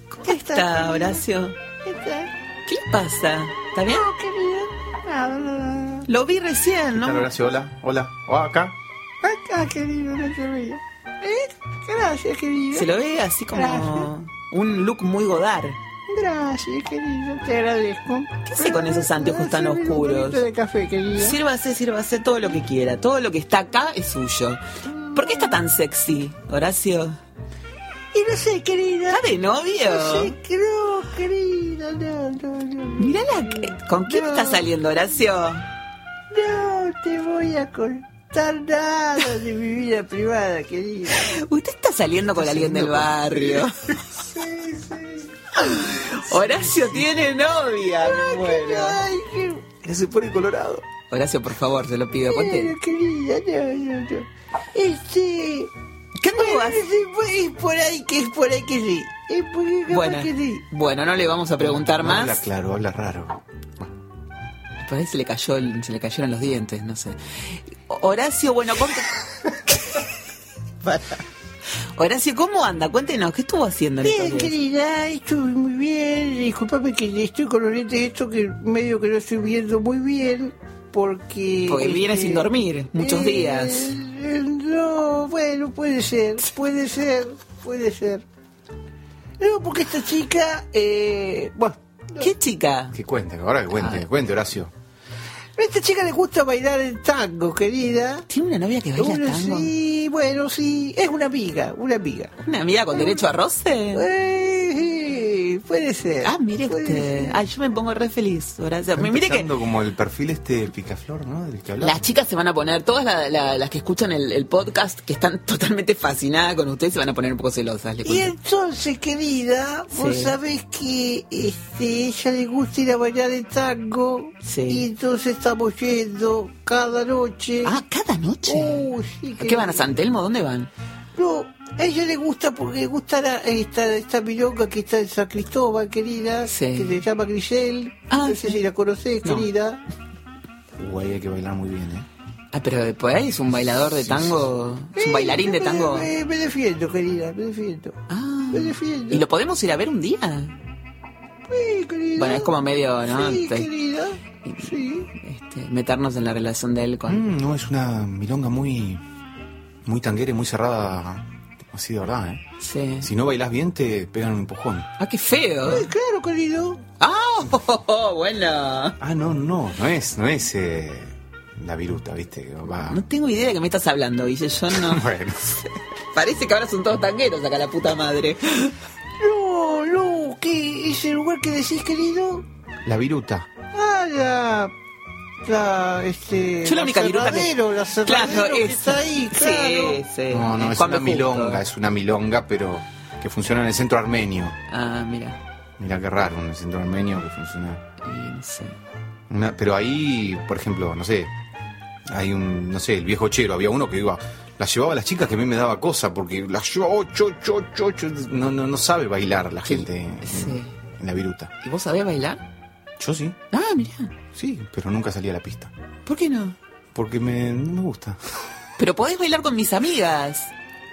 ¿Cómo está, Horacio? ¿Qué le pasa? ¿Está bien? Lo vi recién, Hola, ¿no? Horacio, hola, hola. Oh, acá. Acá, querido, no te rías. ¿Eh? Gracias, querido. Se lo ve así como Gracias. un look muy godar. Gracias, querido, te agradezco. ¿Qué hace con esos anteojos tan oscuros? poquito de café, querido. Sírvase, sírvase todo lo que quiera. Todo lo que está acá es suyo. ¿Por qué está tan sexy, Horacio? Y no sé, querida. ¿Está de novio? No sé, no, querida, no, no, no. Que- ¿con quién No. está saliendo, Horacio? No te voy a contar nada de mi vida privada, querida. Usted está saliendo con alguien del barrio. [laughs] Sí, sí. [laughs] Horacio tiene novia, me muero. Ay, qué Ya se pone colorado. Horacio, por favor, se lo pido. Bueno, querida, no, no, no. Este... ¿Qué anduvo pues, es por ahí que es por ahí que sí. Es por ahí capaz Bueno, que sí. bueno, no le vamos a preguntar No, Habla más. claro, habla raro. Por ahí se le cayó, el- se le cayeron los dientes, no sé. Horacio, bueno, conte- [laughs] Para. Horacio, ¿cómo anda? Cuéntenos, ¿qué estuvo haciendo Bien, querida, estuve muy bien. Disculpame que estoy con los lentes esto que medio que no estoy viendo muy bien. Porque. Porque viene este, sin dormir muchos eh, días. eh, no, bueno, puede ser, puede ser, puede ser. No, porque esta chica, eh, bueno, ¿Qué chica? Que cuente, ahora que cuente, Ah. cuente, Horacio. A esta chica le gusta bailar el tango, querida. ¿Tiene una novia que baila Bueno, tango? sí, bueno, sí, es una amiga, una amiga. ¿Una amiga con derecho a roce? Eh, sí, puede ser. Ah, mire usted. Ay, yo me pongo re feliz. Está Mire que como el perfil este picaflor, ¿no? Del que las chicas se van a poner, todas la- la- las que escuchan el, el podcast, que están [laughs] totalmente fascinadas con usted, se van a poner un poco celosas. le Y entonces, querida, vos Sí. sabés que este, ella le gusta ir a bailar el tango. Sí. Y entonces estamos yendo cada noche. Ah, cada noche. Uy, sí, ¿Qué van a San Telmo? ¿Dónde van? No, a ella le gusta porque le gusta la- esta, esta milonga que está en San Cristóbal, querida. Sí. Que se llama Grisel. Ah, no sé sí. si la conocés, No. querida. Ahí hay que bailar muy bien, ¿eh? Ah, pero por ahí es un bailador de tango, es un bailarín de me- tango. Me, me defiendo, querida, me defiendo. Ah, Me defiendo. ¿y lo podemos ir a ver un día? Sí, querida. Bueno, es como medio, ¿no? Sí, Te- querida. Sí. este, meternos en la relación de él con... Mm, no, es una milonga muy. Muy tanguera y muy cerrada. Así de verdad, ¿eh? Sí. Si no bailas bien, te pegan un empujón. Ah, qué feo. Ay, claro, querido. Ah, [laughs] bueno. Ah, no, no, no es, no es. Eh, la viruta, ¿viste? Va. No tengo idea de qué me estás hablando, Guille. Yo no. [laughs] Bueno, [laughs] Parece que ahora son todos tangueros acá, la puta madre. No, no, ¿qué? ¿Ese lugar que decís, querido? la viruta. Ah, la... La, este... Yo la única viruta que- La Claro, que esa. está ahí, claro. Sí, sí. No, no, es Juan una. Justo. milonga, es una milonga, pero que funciona en el centro armenio. Ah, mira. Mira qué raro, en el centro armenio que funciona. Y no sé. Una- pero ahí, por ejemplo, no sé, hay un, no sé, el viejo chero, había uno que iba, la llevaba a las chicas que a mí me daba cosa, porque las llevaba ocho, ocho, ocho, ocho, no, no, no sabe bailar la gente en, Sí. en la viruta. ¿Y vos sabés bailar? Yo sí, Ah, mira. Sí, pero nunca salí a la pista, ¿Por qué no? porque me, no me gusta. Pero podés bailar con mis amigas.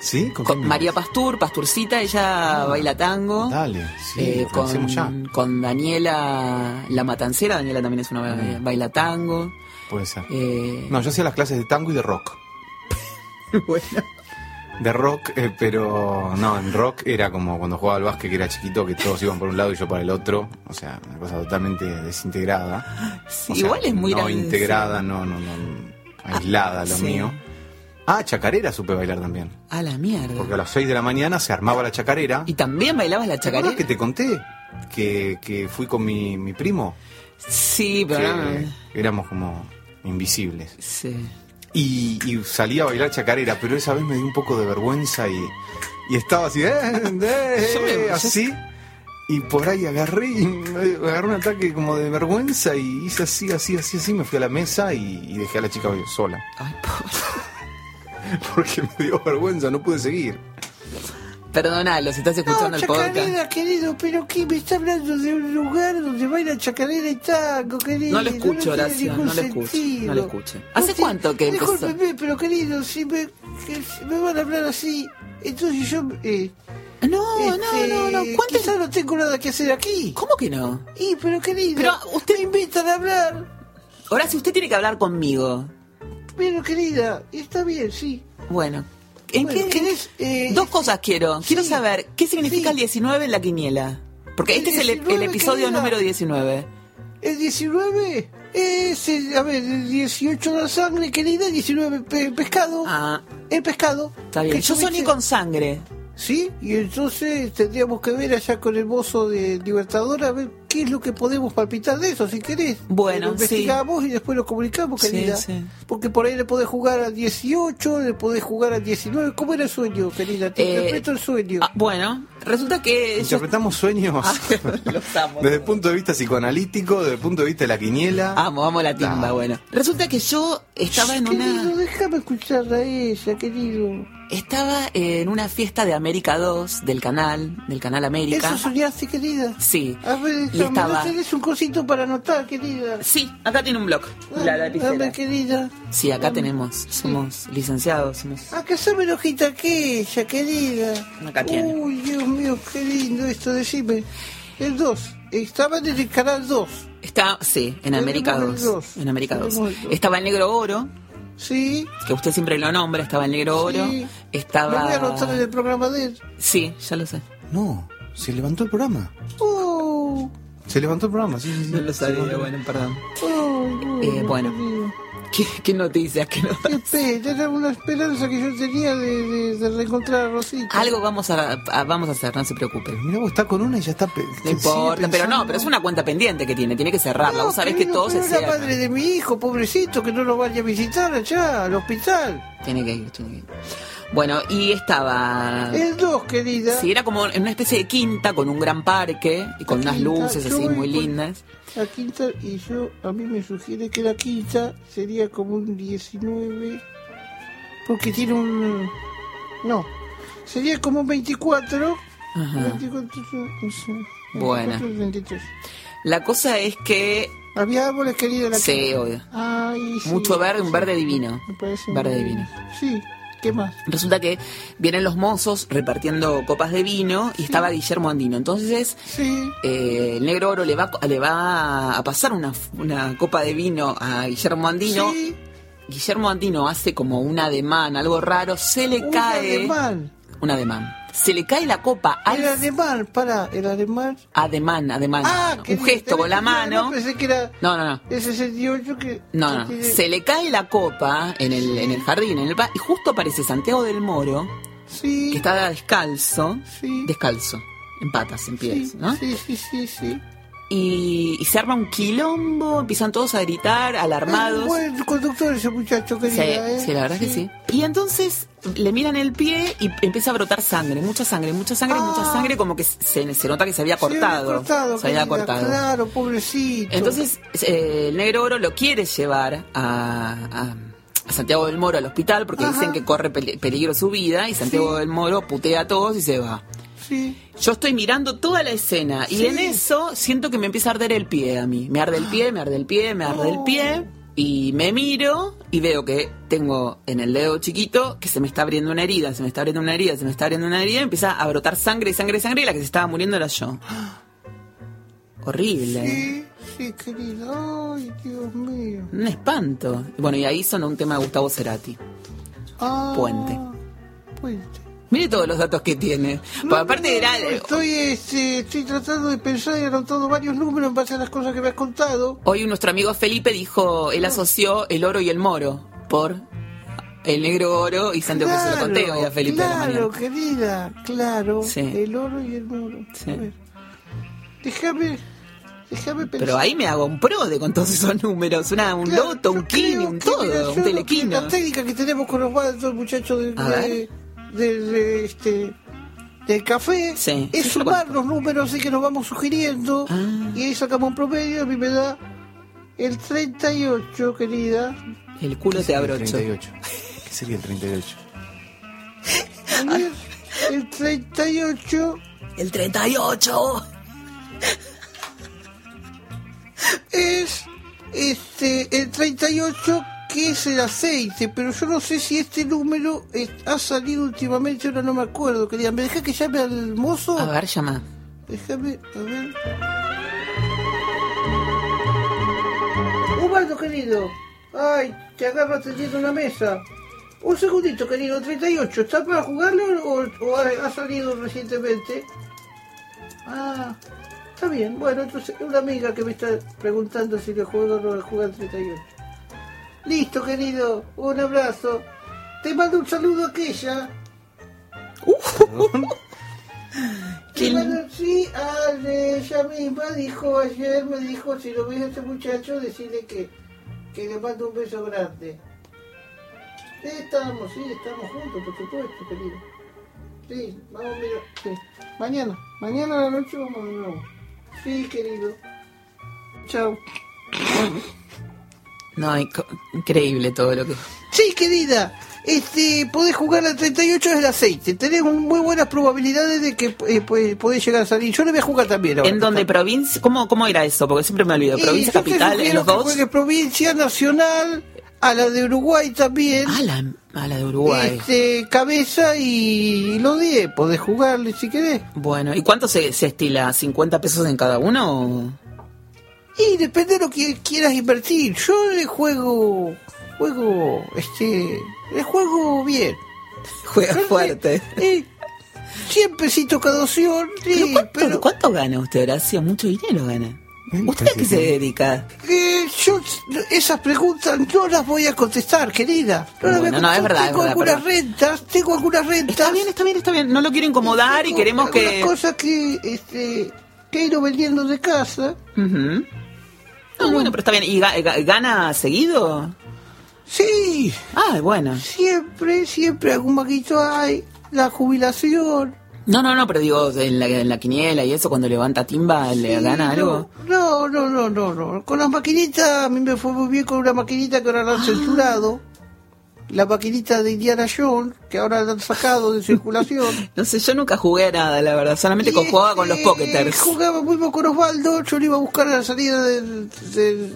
¿Sí? Con María Pastur, Pasturcita, ella baila tango. Dale, sí, Eh, organicemos ya. con, con Daniela La Matancera, Daniela también es una ba- baila tango. Puede ser. Eh, No, yo hacía las clases de tango y de rock. [laughs] bueno. De rock, eh, pero no, en rock era como cuando jugaba al básquet que era chiquito, que todos iban por un lado y yo para el otro. O sea, una cosa totalmente desintegrada. Sí, O sea, igual es muy No grande, integrada, no, no, no, aislada lo sí. mío. Ah, chacarera supe bailar también. A la mierda. Porque a las 6 de la mañana se armaba la chacarera. ¿Y también bailabas la ¿Te chacarera? que te conté? Que, que fui con mi, mi primo. Sí, Que pero no. éramos como invisibles. Sí. Y, y salí a bailar chacarera, pero esa vez me dio un poco de vergüenza y, y estaba así, eh, eh, así. Y por ahí agarré y me agarré un ataque como de vergüenza y hice así, así, así, así. Me fui a la mesa y, y dejé a la chica sola. Ay, pobre. [laughs] Porque me dio vergüenza, no pude seguir. Perdonalo, si estás escuchando No, el podcast. chacarera, querido, pero ¿qué me está hablando de un lugar donde baila chacarera y tango, querido? No lo escucho, Horacio, no lo escucho, no lo escucho. ¿Hace Usted- cuánto que empezó? Discúlpeme, pero querido, si me, que si me van a hablar así, entonces yo... Eh, No, no, este, no, no. ¿Cuánto? Quizá no tengo nada que hacer aquí. ¿Cómo que no? Y, pero querido, Pero usted- me invitan a hablar. Ahora, si usted tiene que hablar conmigo. Pero querida, está bien, sí. Bueno. ¿En Bueno, qué? ¿querés, eh, Dos cosas quiero. Quiero sí. saber qué significa Sí. el 19 en la quiniela. Porque El este es el, 19, el episodio querida. número 19. El 19 es, el- a ver, el 18 de la sangre, querida, 19 pe- pescado. Ah, El pescado. está bien. Que Yo tuviste- con sangre. Sí, y entonces tendríamos que ver allá con el mozo de Libertador a ver qué es lo que podemos palpitar de eso, si querés. Bueno, lo investigamos y después lo comunicamos, querida. sí. Porque por ahí le podés jugar a 18, le podés jugar a 19. ¿Cómo era el sueño, querida? Te Eh, interpreto el sueño. Ah, bueno, resulta que yo... Interpretamos sueños Ah, [laughs] los amo. desde el punto de vista psicoanalítico, desde el punto de vista de la quiniela. Amo, amo la timba, bueno. Resulta que yo estaba en Querido, una... déjame escucharla a ella, querido. Estaba en una fiesta de América 2, del canal, del canal América. ¿Eso soñaste, querida? Sí. A ver, Y estaba- ¿no tenés un cosito para anotar, querida? Sí, acá tiene un blog. La Dame, lapicera. querida. Sí, acá tenemos. Somos licenciados, somos... Acá se me hojita que ella, querida. Acá tiene. Uy, Dios mío, qué lindo esto, decime. El 2. Estaba en el canal 2. Está, sí, en América el 2. dos. En América 2. Tenemos el dos. Estaba el negro oro, Sí. que usted siempre lo nombra, estaba el negro oro. Sí. Estaba... Voy a anotar en el programa de él. Sí, ya lo sé. No, se levantó el programa. Oh, Se levantó el programa, sí, sí, sí. No lo sabía, bueno, perdón. oh, Eh, bueno. ¿Qué, qué noticias? ¿Qué no- Qué pena, era una esperanza que yo tenía de, de- de reencontrar a Rosita. Algo vamos a, a- vamos a hacer, no se preocupe. Mira, vos está con una y ya está. No importa, pero no, pero es una cuenta pendiente que tiene, tiene que cerrarla. Vos sabés que querido, todo se pero es la cierra. madre de mi hijo, pobrecito, que no lo vaya a visitar allá, al hospital. Tiene que ir, tiene que ir. Bueno, y estaba. El 2, querida. Sí, era como en una especie de quinta con un gran parque y con La unas quinta, luces así muy lindas. La quinta, y yo, a mí me sugiere que la quinta sería como un 19, porque tiene un... No, sería como un 24. Ajá. 24, no sé, Buena. 24, 23. La cosa es que. Había árboles, querida, en la Sí, obvio. Ay, sí, Mucho verde, un sí, verde divino. Me parece Verde divino. Sí, ¿qué más? Resulta que vienen los mozos repartiendo copas de vino y estaba Guillermo Andino. Entonces, Sí, eh, el negro oro le va, le va a pasar una, una copa de vino a Guillermo Andino. sí. Guillermo Andino hace como un ademán, algo raro, se le Un cae. ademán. Un ademán. Se le cae la copa al El alemán, para, el alemán. ademán, ademán. Ah, un que gesto con la No, mano. pensé que era No, no, no. el 68 que. No, no, no. tiene- Se le cae la copa en el, en el jardín, en el y justo aparece Santiago del Moro, Sí. que está descalzo, Sí. descalzo, en patas, en pies, sí, ¿no? sí, sí, sí, sí. Y, y se arma un quilombo, empiezan todos a gritar, alarmados. Es un buen conductor ese muchacho, Sí, querida, ¿eh? sí, la verdad que sí. Y entonces le miran el pie y empieza a brotar sangre, mucha sangre, mucha sangre, Ah. mucha sangre, como que se, se nota que se había Se había cortado. cortado, se había querida, cortado. Claro, pobrecito. Entonces eh, el negro oro lo quiere llevar a, a- a Santiago del Moro al hospital porque Ajá. dicen que corre peli- peligro su vida y Santiago Sí. del Moro putea a todos y se va. Sí. Yo estoy mirando toda la escena y en eso siento que me empieza a arder el pie a mí. Me arde el pie, me arde el pie, me arde el Oh. pie y me miro y veo que tengo en el dedo chiquito que se me está abriendo una herida, se me está abriendo una herida, se me está abriendo una herida y empieza a brotar sangre y sangre y sangre y la que se estaba muriendo era yo. Horrible. Sí, sí, querida. Ay, Dios mío. Un espanto. Bueno, y ahí sonó un tema de Gustavo Cerati. Ah, Puente. Puente. Mire todos los datos que tiene. No, aparte era... Estoy, este, estoy tratando de pensar y he anotado varios números en base a las cosas que me has contado. Hoy nuestro amigo Felipe dijo, él asoció el oro y el moro por el negro oro y Santiago que se lo conté hoy a Felipe claro, querida, claro. Sí. El oro y el moro. Sí. A ver. Déjame, déjame pensar. Pero ahí me hago un pro de con todos esos números, una, un Claro, loto, un kini, un todo, un telequino. La técnica que tenemos con los muchachos de, de- de- este, del café Sí, es sí, lo sumar los números así que nos vamos sugiriendo Ah. y ahí sacamos un promedio. A mí me da el 38, querida. El culo te El abrocho. 38. ¿Qué sería el 38? A ver, el 38 El 38. es este el 38 que es el aceite, pero yo no sé si este número es- ha salido últimamente, ahora no me acuerdo, querida. ¿Me deja que llame al mozo? A ver, llama. Déjame, a ver. Ubaldo, querido. Ay, te agarro atendiendo una mesa. Un segundito, querido, 38. ¿Está para jugarlo o, o ha, ha salido recientemente? Ah, está bien. Bueno, entonces es una amiga que me está preguntando si le juego o no le juega el 38. Listo, querido. Un abrazo. Te mando un saludo a aquella. [laughs] Bueno, sí, eh, ella misma dijo ayer, me dijo, si lo ves a este muchacho, decirle que, que le mando un beso grande. Estamos, sí, estamos juntos, por supuesto, querido. Sí, vamos, mira, sí. Mañana, mañana a la noche vamos de nuevo. Sí, querido. Chao. [laughs] No, inc- increíble todo lo que... Sí, querida. Este, podés jugar al 38 del aceite. Tenés un- muy buenas probabilidades de que eh, podés llegar a salir. Yo le voy a jugar también. ahora. ¿En dónde? ¿Provincia? ¿Cómo, ¿Cómo era eso? Porque siempre me olvido. ¿Provincia, capital, en los dos? provincia nacional, a la de Uruguay también. Ah, la, a la de Uruguay. Este, cabeza y los 10. Podés jugarle si querés. Bueno, ¿y cuánto se, se estila? ¿50 pesos en cada uno? o- Y depende de lo que quieras invertir. Yo le juego. Juego. Este. Le juego bien. Juega Yo le- fuerte. Eh, 100 pesitos cada opción. ¿Pero Sí, cuánto, pero. cuánto gana usted, Horacio? Mucho dinero gana. ¿Usted a qué se dedica? Eh, yo esas preguntas no las voy a contestar, querida. No, las voy a Bueno, no, es verdad, es Tengo verdad, algunas pero- rentas, tengo algunas rentas. Está bien, está bien, está bien. No lo quiero incomodar y queremos que... cosas que, este, que he ido vendiendo de casa. No, bueno, pero está bien. ¿Y ga- ga- gana seguido? Sí, Ah, bueno. siempre, siempre algún maquito hay. La jubilación. No, no, no, pero digo, en la, en la quiniela y eso, cuando levanta timba, ¿le Sí, gana algo? No, no, no, no, no. Con las maquinitas, a mí me fue muy bien con una maquinita que ahora la han censurado. La maquinita de Indiana Jones, que ahora la han sacado de circulación. [laughs] No sé, yo nunca jugué a nada, la verdad. Solamente con- jugaba con los pocketers. Jugaba muy bien con Osvaldo, yo lo iba a buscar a la salida del, del,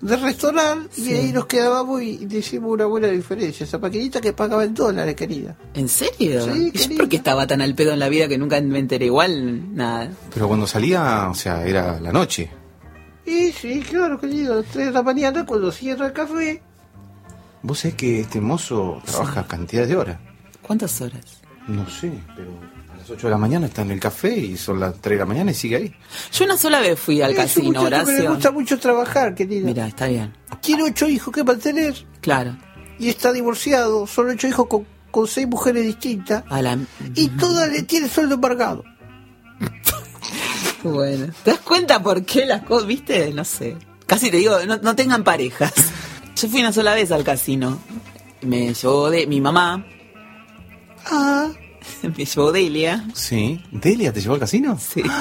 del restaurante y ahí nos quedábamos y le hicimos una buena diferencia. Esa maquinita que pagaba en dólares, querida. ¿En serio? Sí, ¿Y por qué estaba tan al pedo en la vida que nunca me enteré? Igual, nada. Pero cuando salía, o sea, era la noche. Y sí, claro, querido, a las 3 de la mañana cuando cierra el café. Vos sabés que este mozo trabaja cantidad de horas. ¿Cuántas horas? No sé, pero a las 8 de la mañana está en el café y son las 3 de la mañana y sigue ahí. Yo una sola vez fui al casino, Horacio. gusta mucho trabajar, querida. Mira, está bien. Tiene ocho hijos que mantener Claro. y está divorciado. Son ocho hijos con, con seis mujeres distintas. A la... Y todas le tiene sueldo embargado. [laughs] Bueno. ¿Te das cuenta por qué las cosas, viste? No sé. Casi te digo, no, no tengan parejas. Yo fui una sola vez al casino. Me llevó de mi mamá, Ah, [laughs] me llevó Delia. Sí. ¿Delia te llevó al casino? Sí. [gasps]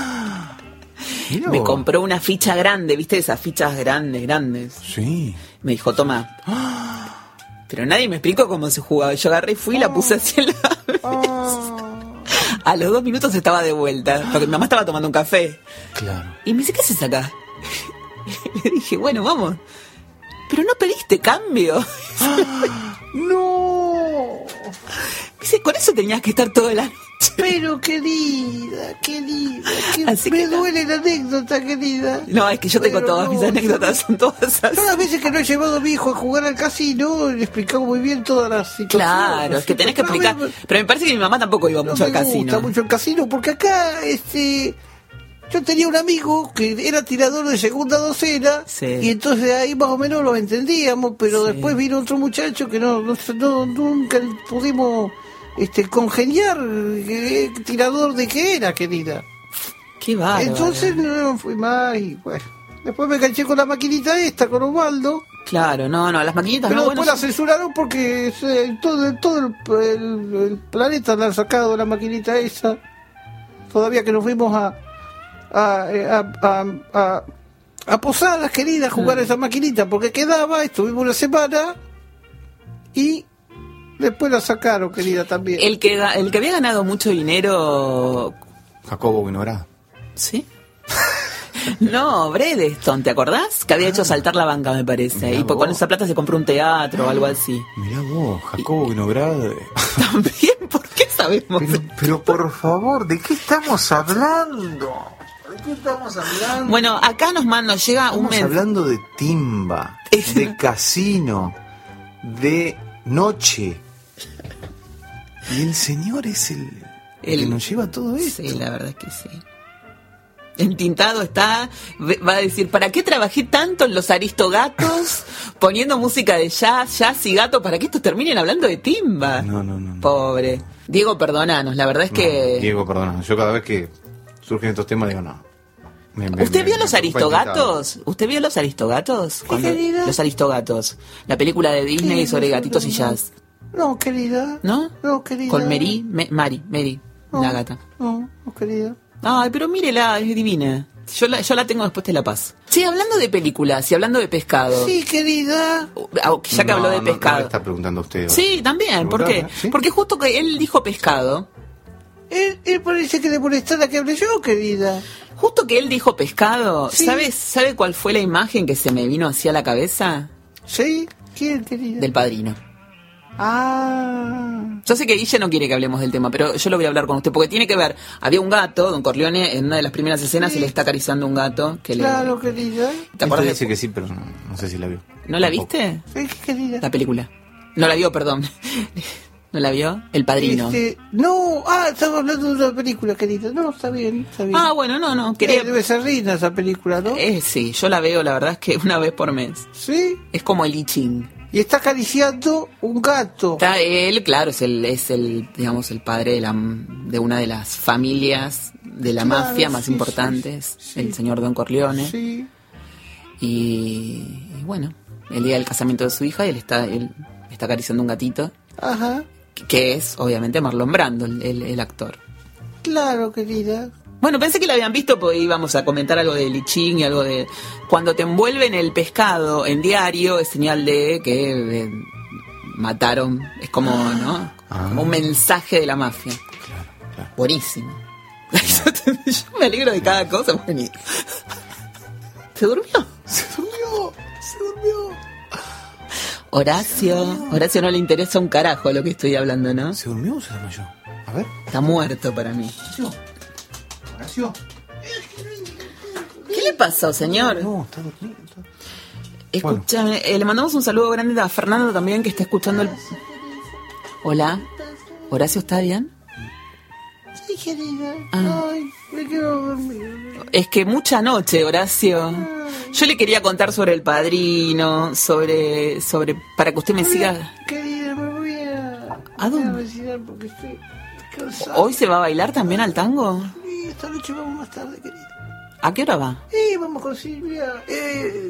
Me vos. compró una ficha grande, ¿viste? Esas fichas grandes, grandes. Sí. Me dijo, toma. [gasps] Pero nadie me explicó cómo se jugaba. Yo agarré y fui y la puse así en la [laughs] A los dos minutos estaba de vuelta, porque mi mamá estaba tomando un café. Claro. Y me dice, ¿qué haces acá? [laughs] Le dije, bueno, vamos. Pero no pediste cambio. no. Me dice, con eso tenías que estar toda la noche. Pero querida, querida, que Así me que no. duele la anécdota, querida. No, es que yo tengo Pero todas mis no, anécdotas, son todas así. Todas las veces que no he llevado a mi hijo a jugar al casino, le explicamos muy bien todas las situaciones. Claro, es que tenés que explicar. Pero me parece que mi mamá tampoco iba No mucho me al casino. gusta mucho el casino, porque acá, este, yo tenía un amigo que era tirador de segunda docena, Sí. y entonces ahí más o menos lo entendíamos, pero Sí. después vino otro muchacho que no, no, no- nunca pudimos este, congeniar eh, tirador de qué era, querida. Qué bárbaro. Entonces no fui más y bueno. Después me enganché con la maquinita esta, con Osvaldo. Claro, no, no, las maquinitas Pero no, después bueno, la censuraron porque todo, todo el, el- el planeta la han sacado la maquinita esa. Todavía que nos fuimos a a, a, a, a- a Posadas, querida, a jugar a esa maquinita porque quedaba, estuvimos una semana y después la sacaron, querida, también. el que, el que había ganado mucho dinero. Jacobo Winograd. ¿Sí? [laughs] No, Bredeston, ¿te acordás? Que había hecho saltar la banca, me parece. Y pues con esa plata se compró un teatro o algo así. Mirá vos, Jacobo Winograd. eh. [laughs] También, ¿por qué sabemos? Pero, pero por favor, ¿de qué estamos hablando? ¿De qué estamos hablando? Bueno, acá nos manda, llega un Estamos mensaje. hablando de timba, de casino, de noche. Y el señor es el, el que nos lleva todo esto. Sí, la verdad es que sí. Entintado está, va a decir, ¿para qué trabajé tanto en los aristogatos poniendo música de jazz, jazz y gato para que estos terminen hablando de timba? No, no, no. no. Pobre. Diego, perdónanos, la verdad es que... Diego, perdona. Yo cada vez que surgen estos temas digo no. Me- me- ¿Usted me- vio los aristogatos? ¿Usted vio los aristogatos? Cuando- querida? los aristogatos. La película de Disney sobre gatitos y jazz. No, querida. ¿No? No, querida. Con Mary, Mari, Mary, No, la gata. No, no, querida. Ay, pero mírela, es divina. Yo la, yo la tengo después de La Paz. Sí, hablando de películas y hablando de pescado. Sí, querida. Ah, Ya que No, habló de no, no le pescado. está preguntando a usted. Sí, también. ¿Por qué? ¿Sí? Porque justo que él dijo pescado. Él, él parece que le molestara que hable yo, querida. Justo que él dijo pescado. Sí. ¿Sabes sabe cuál fue la imagen que se me vino hacia la cabeza? ¿Sí? ¿Quién, querida? Del padrino. Ah. Yo sé que Guille no quiere que hablemos del tema, pero yo lo voy a hablar con usted, porque tiene que ver, había un gato, don Corleone, en una de las primeras escenas se le está acariciando un gato que Claro, le... querida. ¿Te acuerdas? dice de- que sí, pero no, no sé si la vio. ¿No la Tampoco. viste? Sí, querida. La película. No la vio, perdón. ¿No la vio? El padrino. Este, no, ah, estaba hablando de una película, querida. No, está bien, está bien. Ah, bueno, no, no, quería... Eh, debe ser linda esa película, ¿no? Eh, sí, yo la veo, la verdad es que [laughs] una vez por mes. Sí. Es como el I Ching. Y está acariciando un gato. Está él, claro, es el, es el, digamos, el padre de, la, de una de las familias de la Claro, mafia más sí, importantes, sí, sí. el señor Don Corleone. Sí. Y, y bueno, el día del casamiento de su hija, él está, él está acariciando un gatito, Ajá. Que- es obviamente Marlon Brando, el, el- el actor. Claro, querida. Bueno, pensé que lo habían visto porque íbamos a comentar algo de lichín y algo de... Cuando te envuelven el pescado en diario es señal de que eh, mataron, es como, ¿no? Ah. Como un mensaje de la mafia. Buenísimo. [laughs] Yo, me alegro de cada cosa. buenísimo. ¿Se durmió? Se durmió, se durmió. Horacio, Horacio no le interesa un carajo lo que estoy hablando, ¿no? ¿Se durmió o se desmayó? A ver. Está muerto para mí. Horacio. Horacio. ¿Qué le pasó, señor? No, está dormido. Escúchame, eh, le mandamos un saludo grande a Fernando también que está escuchando el... Hola, Horacio, ¿está bien? querida. Ah. Ay, me quiero dormir. Es que mucha noche, Horacio. Yo le quería contar sobre el padrino, sobre, sobre, para que usted me siga. Querida, me voy a... ¿A dónde? Me voy a porque estoy cansado. ¿Hoy se va a bailar también al tango? Y esta noche vamos más tarde, querida. ¿A qué hora va? Eh, vamos con Silvia. Eh,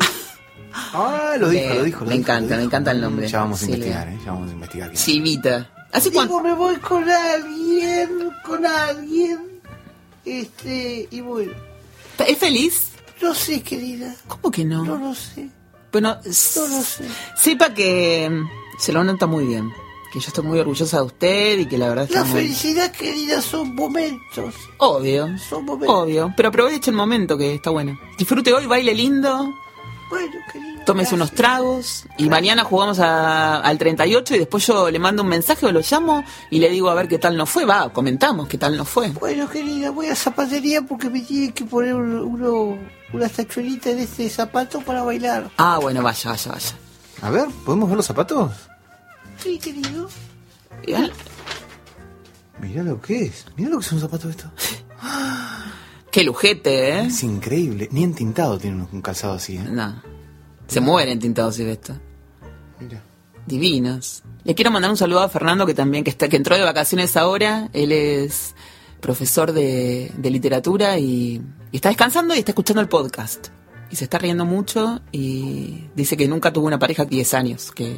Ah, lo dijo, Eh, lo dijo. lo me dijo, encanta, dijo. me encanta el nombre. Ya vamos a Sí, investigar, ¿eh? Ya vamos a investigar. es. Silvita. ¿Hace cuánto? me voy con alguien, con alguien. Este, y bueno. ¿Es feliz? No sé, querida. ¿Cómo que no? No lo sé. Bueno, No lo sé. sepa que mm, se lo nota muy bien. Que yo estoy muy orgullosa de usted y que la verdad está La muy... felicidad, querida, son momentos. Obvio, Son momentos. obvio. Pero aproveche el momento que está bueno. Disfrute hoy, baile lindo, Bueno, querida. tómese unos tragos y mañana jugamos a- al 38 y después yo le mando un mensaje o lo llamo y le digo a ver qué tal nos fue. Va, comentamos qué tal nos fue. Bueno, querida, voy a zapatería porque me tienen que poner uno- una tachuelita en este zapato para bailar. Ah, bueno, vaya, vaya, vaya. A ver, ¿podemos ver los zapatos? Sí, querido. ¿Eh? Mirá lo que es. Mirá lo que son zapatos estos. [gasps] Qué lujete, ¿eh? Es increíble. Ni entintado tiene un- calzado así, ¿eh? No. Se mueren tintados si ves esto. Mira. Divinos. Le quiero mandar un saludo a Fernando que también que está que entró de vacaciones ahora. Él es profesor de, de literatura y, y está descansando y está escuchando el podcast. Y se está riendo mucho y dice que nunca tuvo una pareja 10 años. Que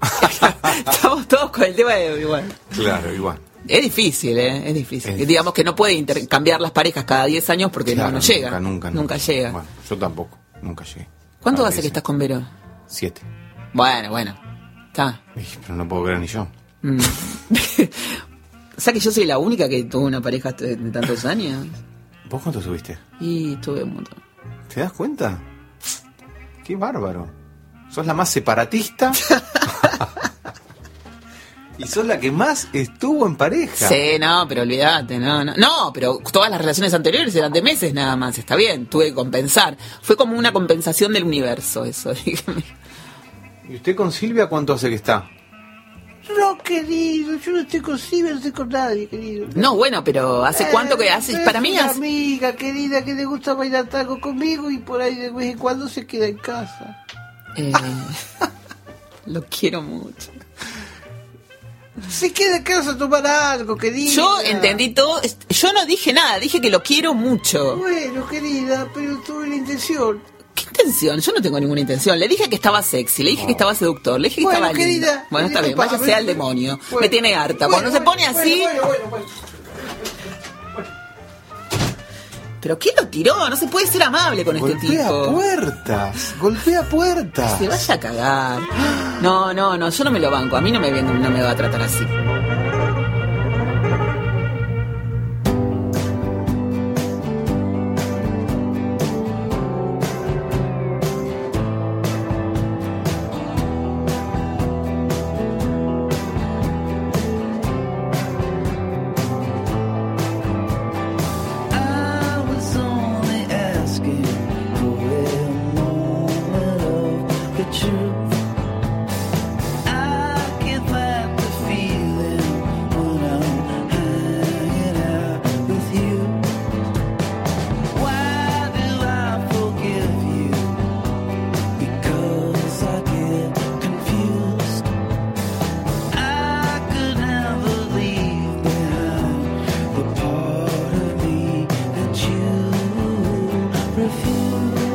[laughs] estamos todos con el tema de igual. Claro, igual. Es difícil, ¿eh? Es difícil. Es Digamos que no puede intercambiar las parejas cada 10 años porque Claro, no, no llega. Nunca, nunca, nunca. llega. Bueno, yo tampoco. Nunca llegué. ¿Cuánto hace que estás con Vero? Siete. Bueno, bueno. Está. Pero no puedo creer ni yo. Mm. [laughs] o sea que yo soy la única que tuvo una pareja de tantos [laughs] años. ¿Vos cuánto subiste? Y tuve un montón. ¿Te das cuenta? Qué bárbaro. Sos la más separatista. [laughs] y sos la que más estuvo en pareja. Sí, no, pero olvídate, no, no. No, pero todas las relaciones anteriores eran de meses nada más, está bien, tuve que compensar. Fue como una compensación del universo eso, [laughs] dígame. ¿Y usted con Silvia cuánto hace que está? No, querido, yo no estoy con Silvia, no estoy con nadie, querido. No, bueno, pero ¿hace cuánto que Eh, haces? es Para mí hace... amiga querida que le gusta bailar tango conmigo y por ahí de vez en cuando se queda en casa. Eh, [laughs] lo quiero mucho. Se queda en casa a tomar algo, querida. Yo entendí todo, yo no dije nada, dije que lo quiero mucho. Bueno, querida, pero tuve la intención. ¿Qué intención? Yo no tengo ninguna intención. Le dije que estaba sexy, le dije que estaba seductor, le dije que Bueno, estaba lindo. querida, Bueno, está bien, váyase al demonio. bueno, Me tiene harta. bueno, Cuando se pone así... Bueno, bueno, bueno. ¿Pero qué lo tiró? No se puede ser amable con este Golpea tipo. puertas. Golpea puertas. Se vaya a cagar. No, no, no, yo no me lo banco. A mí no me, no me va a tratar así. perfume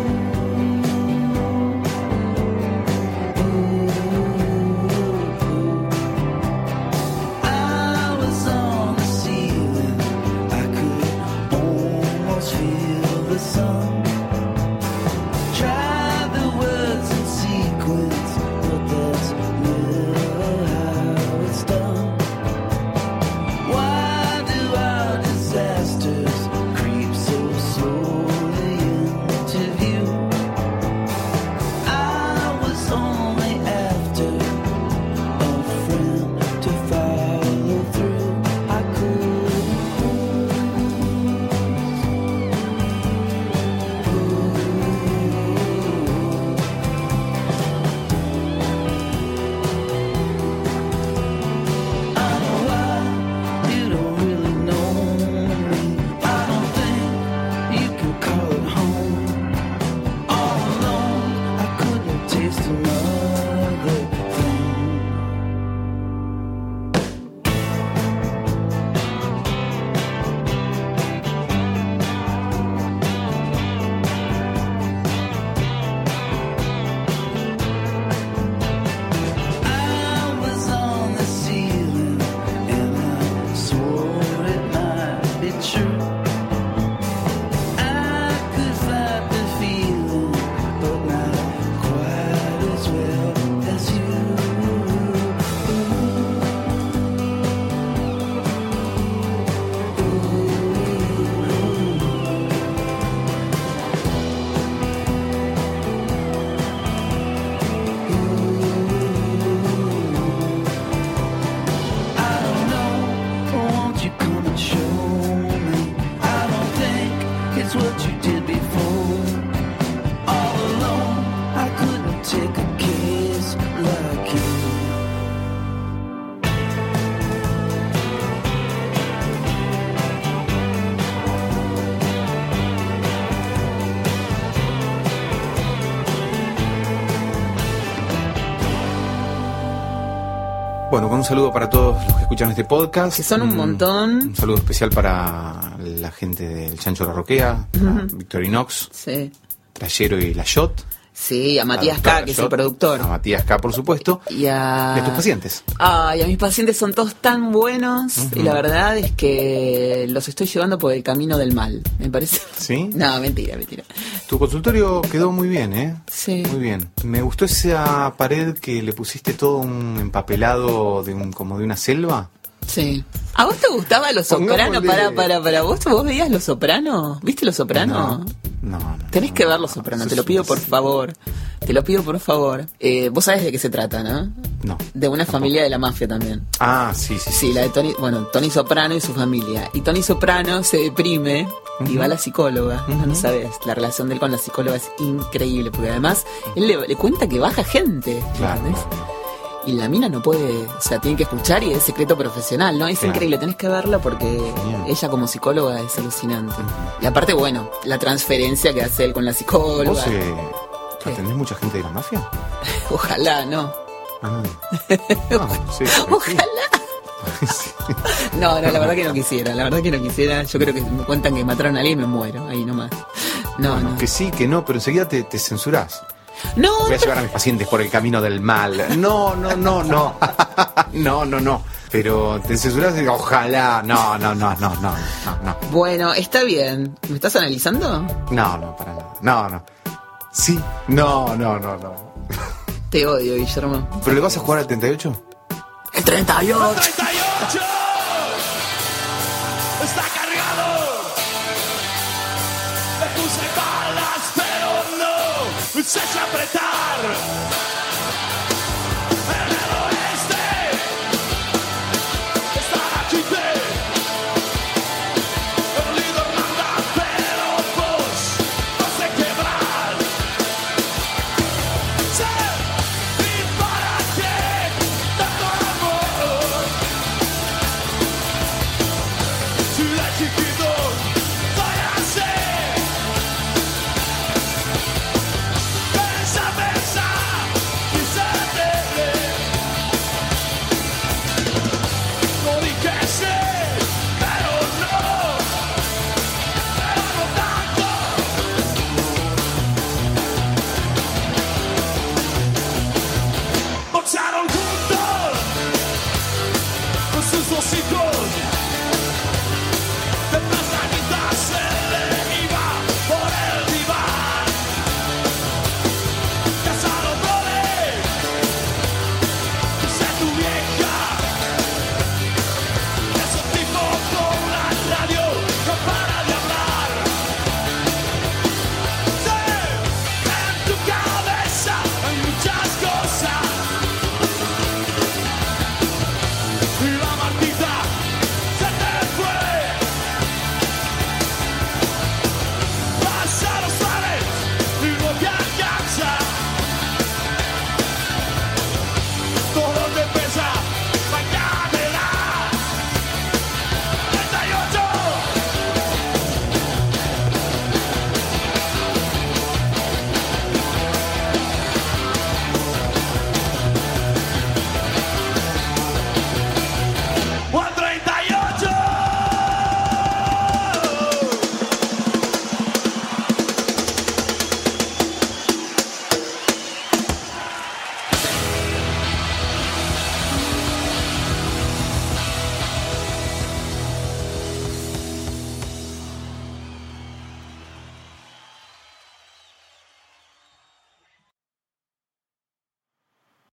Bueno, con un saludo para todos los que escuchan este podcast. Que son un montón. Un saludo especial para la gente del Chancho La Roquea, a Victorinox, Sí. Tallero y La Shot. Sí, a Matías K, que es el productor. A Matías K, por supuesto. Y a... Y tus pacientes. Ay, a mis pacientes son todos tan buenos y la verdad es que los estoy llevando por el camino del mal, me parece. ¿Sí? [laughs] No, mentira, mentira. Tu consultorio quedó muy bien, ¿eh? Sí. Muy bien. Me gustó esa pared que le pusiste todo un empapelado de un como de una selva. Sí. ¿A vos te gustaba Los Sopranos? Para, para, para. ¿Vos, ¿Vos veías Los Sopranos? ¿Viste Los Sopranos? No, no. no, Tenés que ver no, Los Sopranos, eso te lo pido por favor. Te lo pido por favor. Eh, vos sabés de qué se trata, ¿no? No. De una tampoco. familia de la mafia también. Ah, sí, sí, Sí, la de Tony, bueno, Tony Soprano y su familia. Y Tony Soprano se deprime y va a la psicóloga. No, no sabes, la relación de él con la psicóloga es increíble, porque además él le, le cuenta que baja gente. Claro. ¿entendés? Y la mina no puede, o sea, tiene que escuchar y es secreto profesional, ¿no? Es Claro. increíble, tenés que verla porque ella como psicóloga es alucinante. Y aparte, bueno, la transferencia que hace él con la psicóloga. ¿Vos eh, atendés mucha gente de la mafia? [laughs] Ojalá, ¿no? Ah, [laughs] Ah, sí, sí. Ojalá. [laughs] Sí. No, no, la verdad que no quisiera, la verdad que no quisiera. Yo creo que me cuentan que mataron a alguien y me muero, ahí nomás. No, Bueno, no. que sí, que no, pero enseguida te, te censurás. No, Voy a llevar a mis pacientes por el camino del mal. No, no, no, no. [laughs] No, no, no. Pero te censurás y ojalá. No, no, no, no, no, no, no. Bueno, está bien. ¿Me estás analizando? No, no, para nada. No, no. Sí. No, no, no, no. Te odio, Guillermo. ¿Pero le vas a jugar al 38? El 38. 38 está cargado. Le puse balas, pero no sé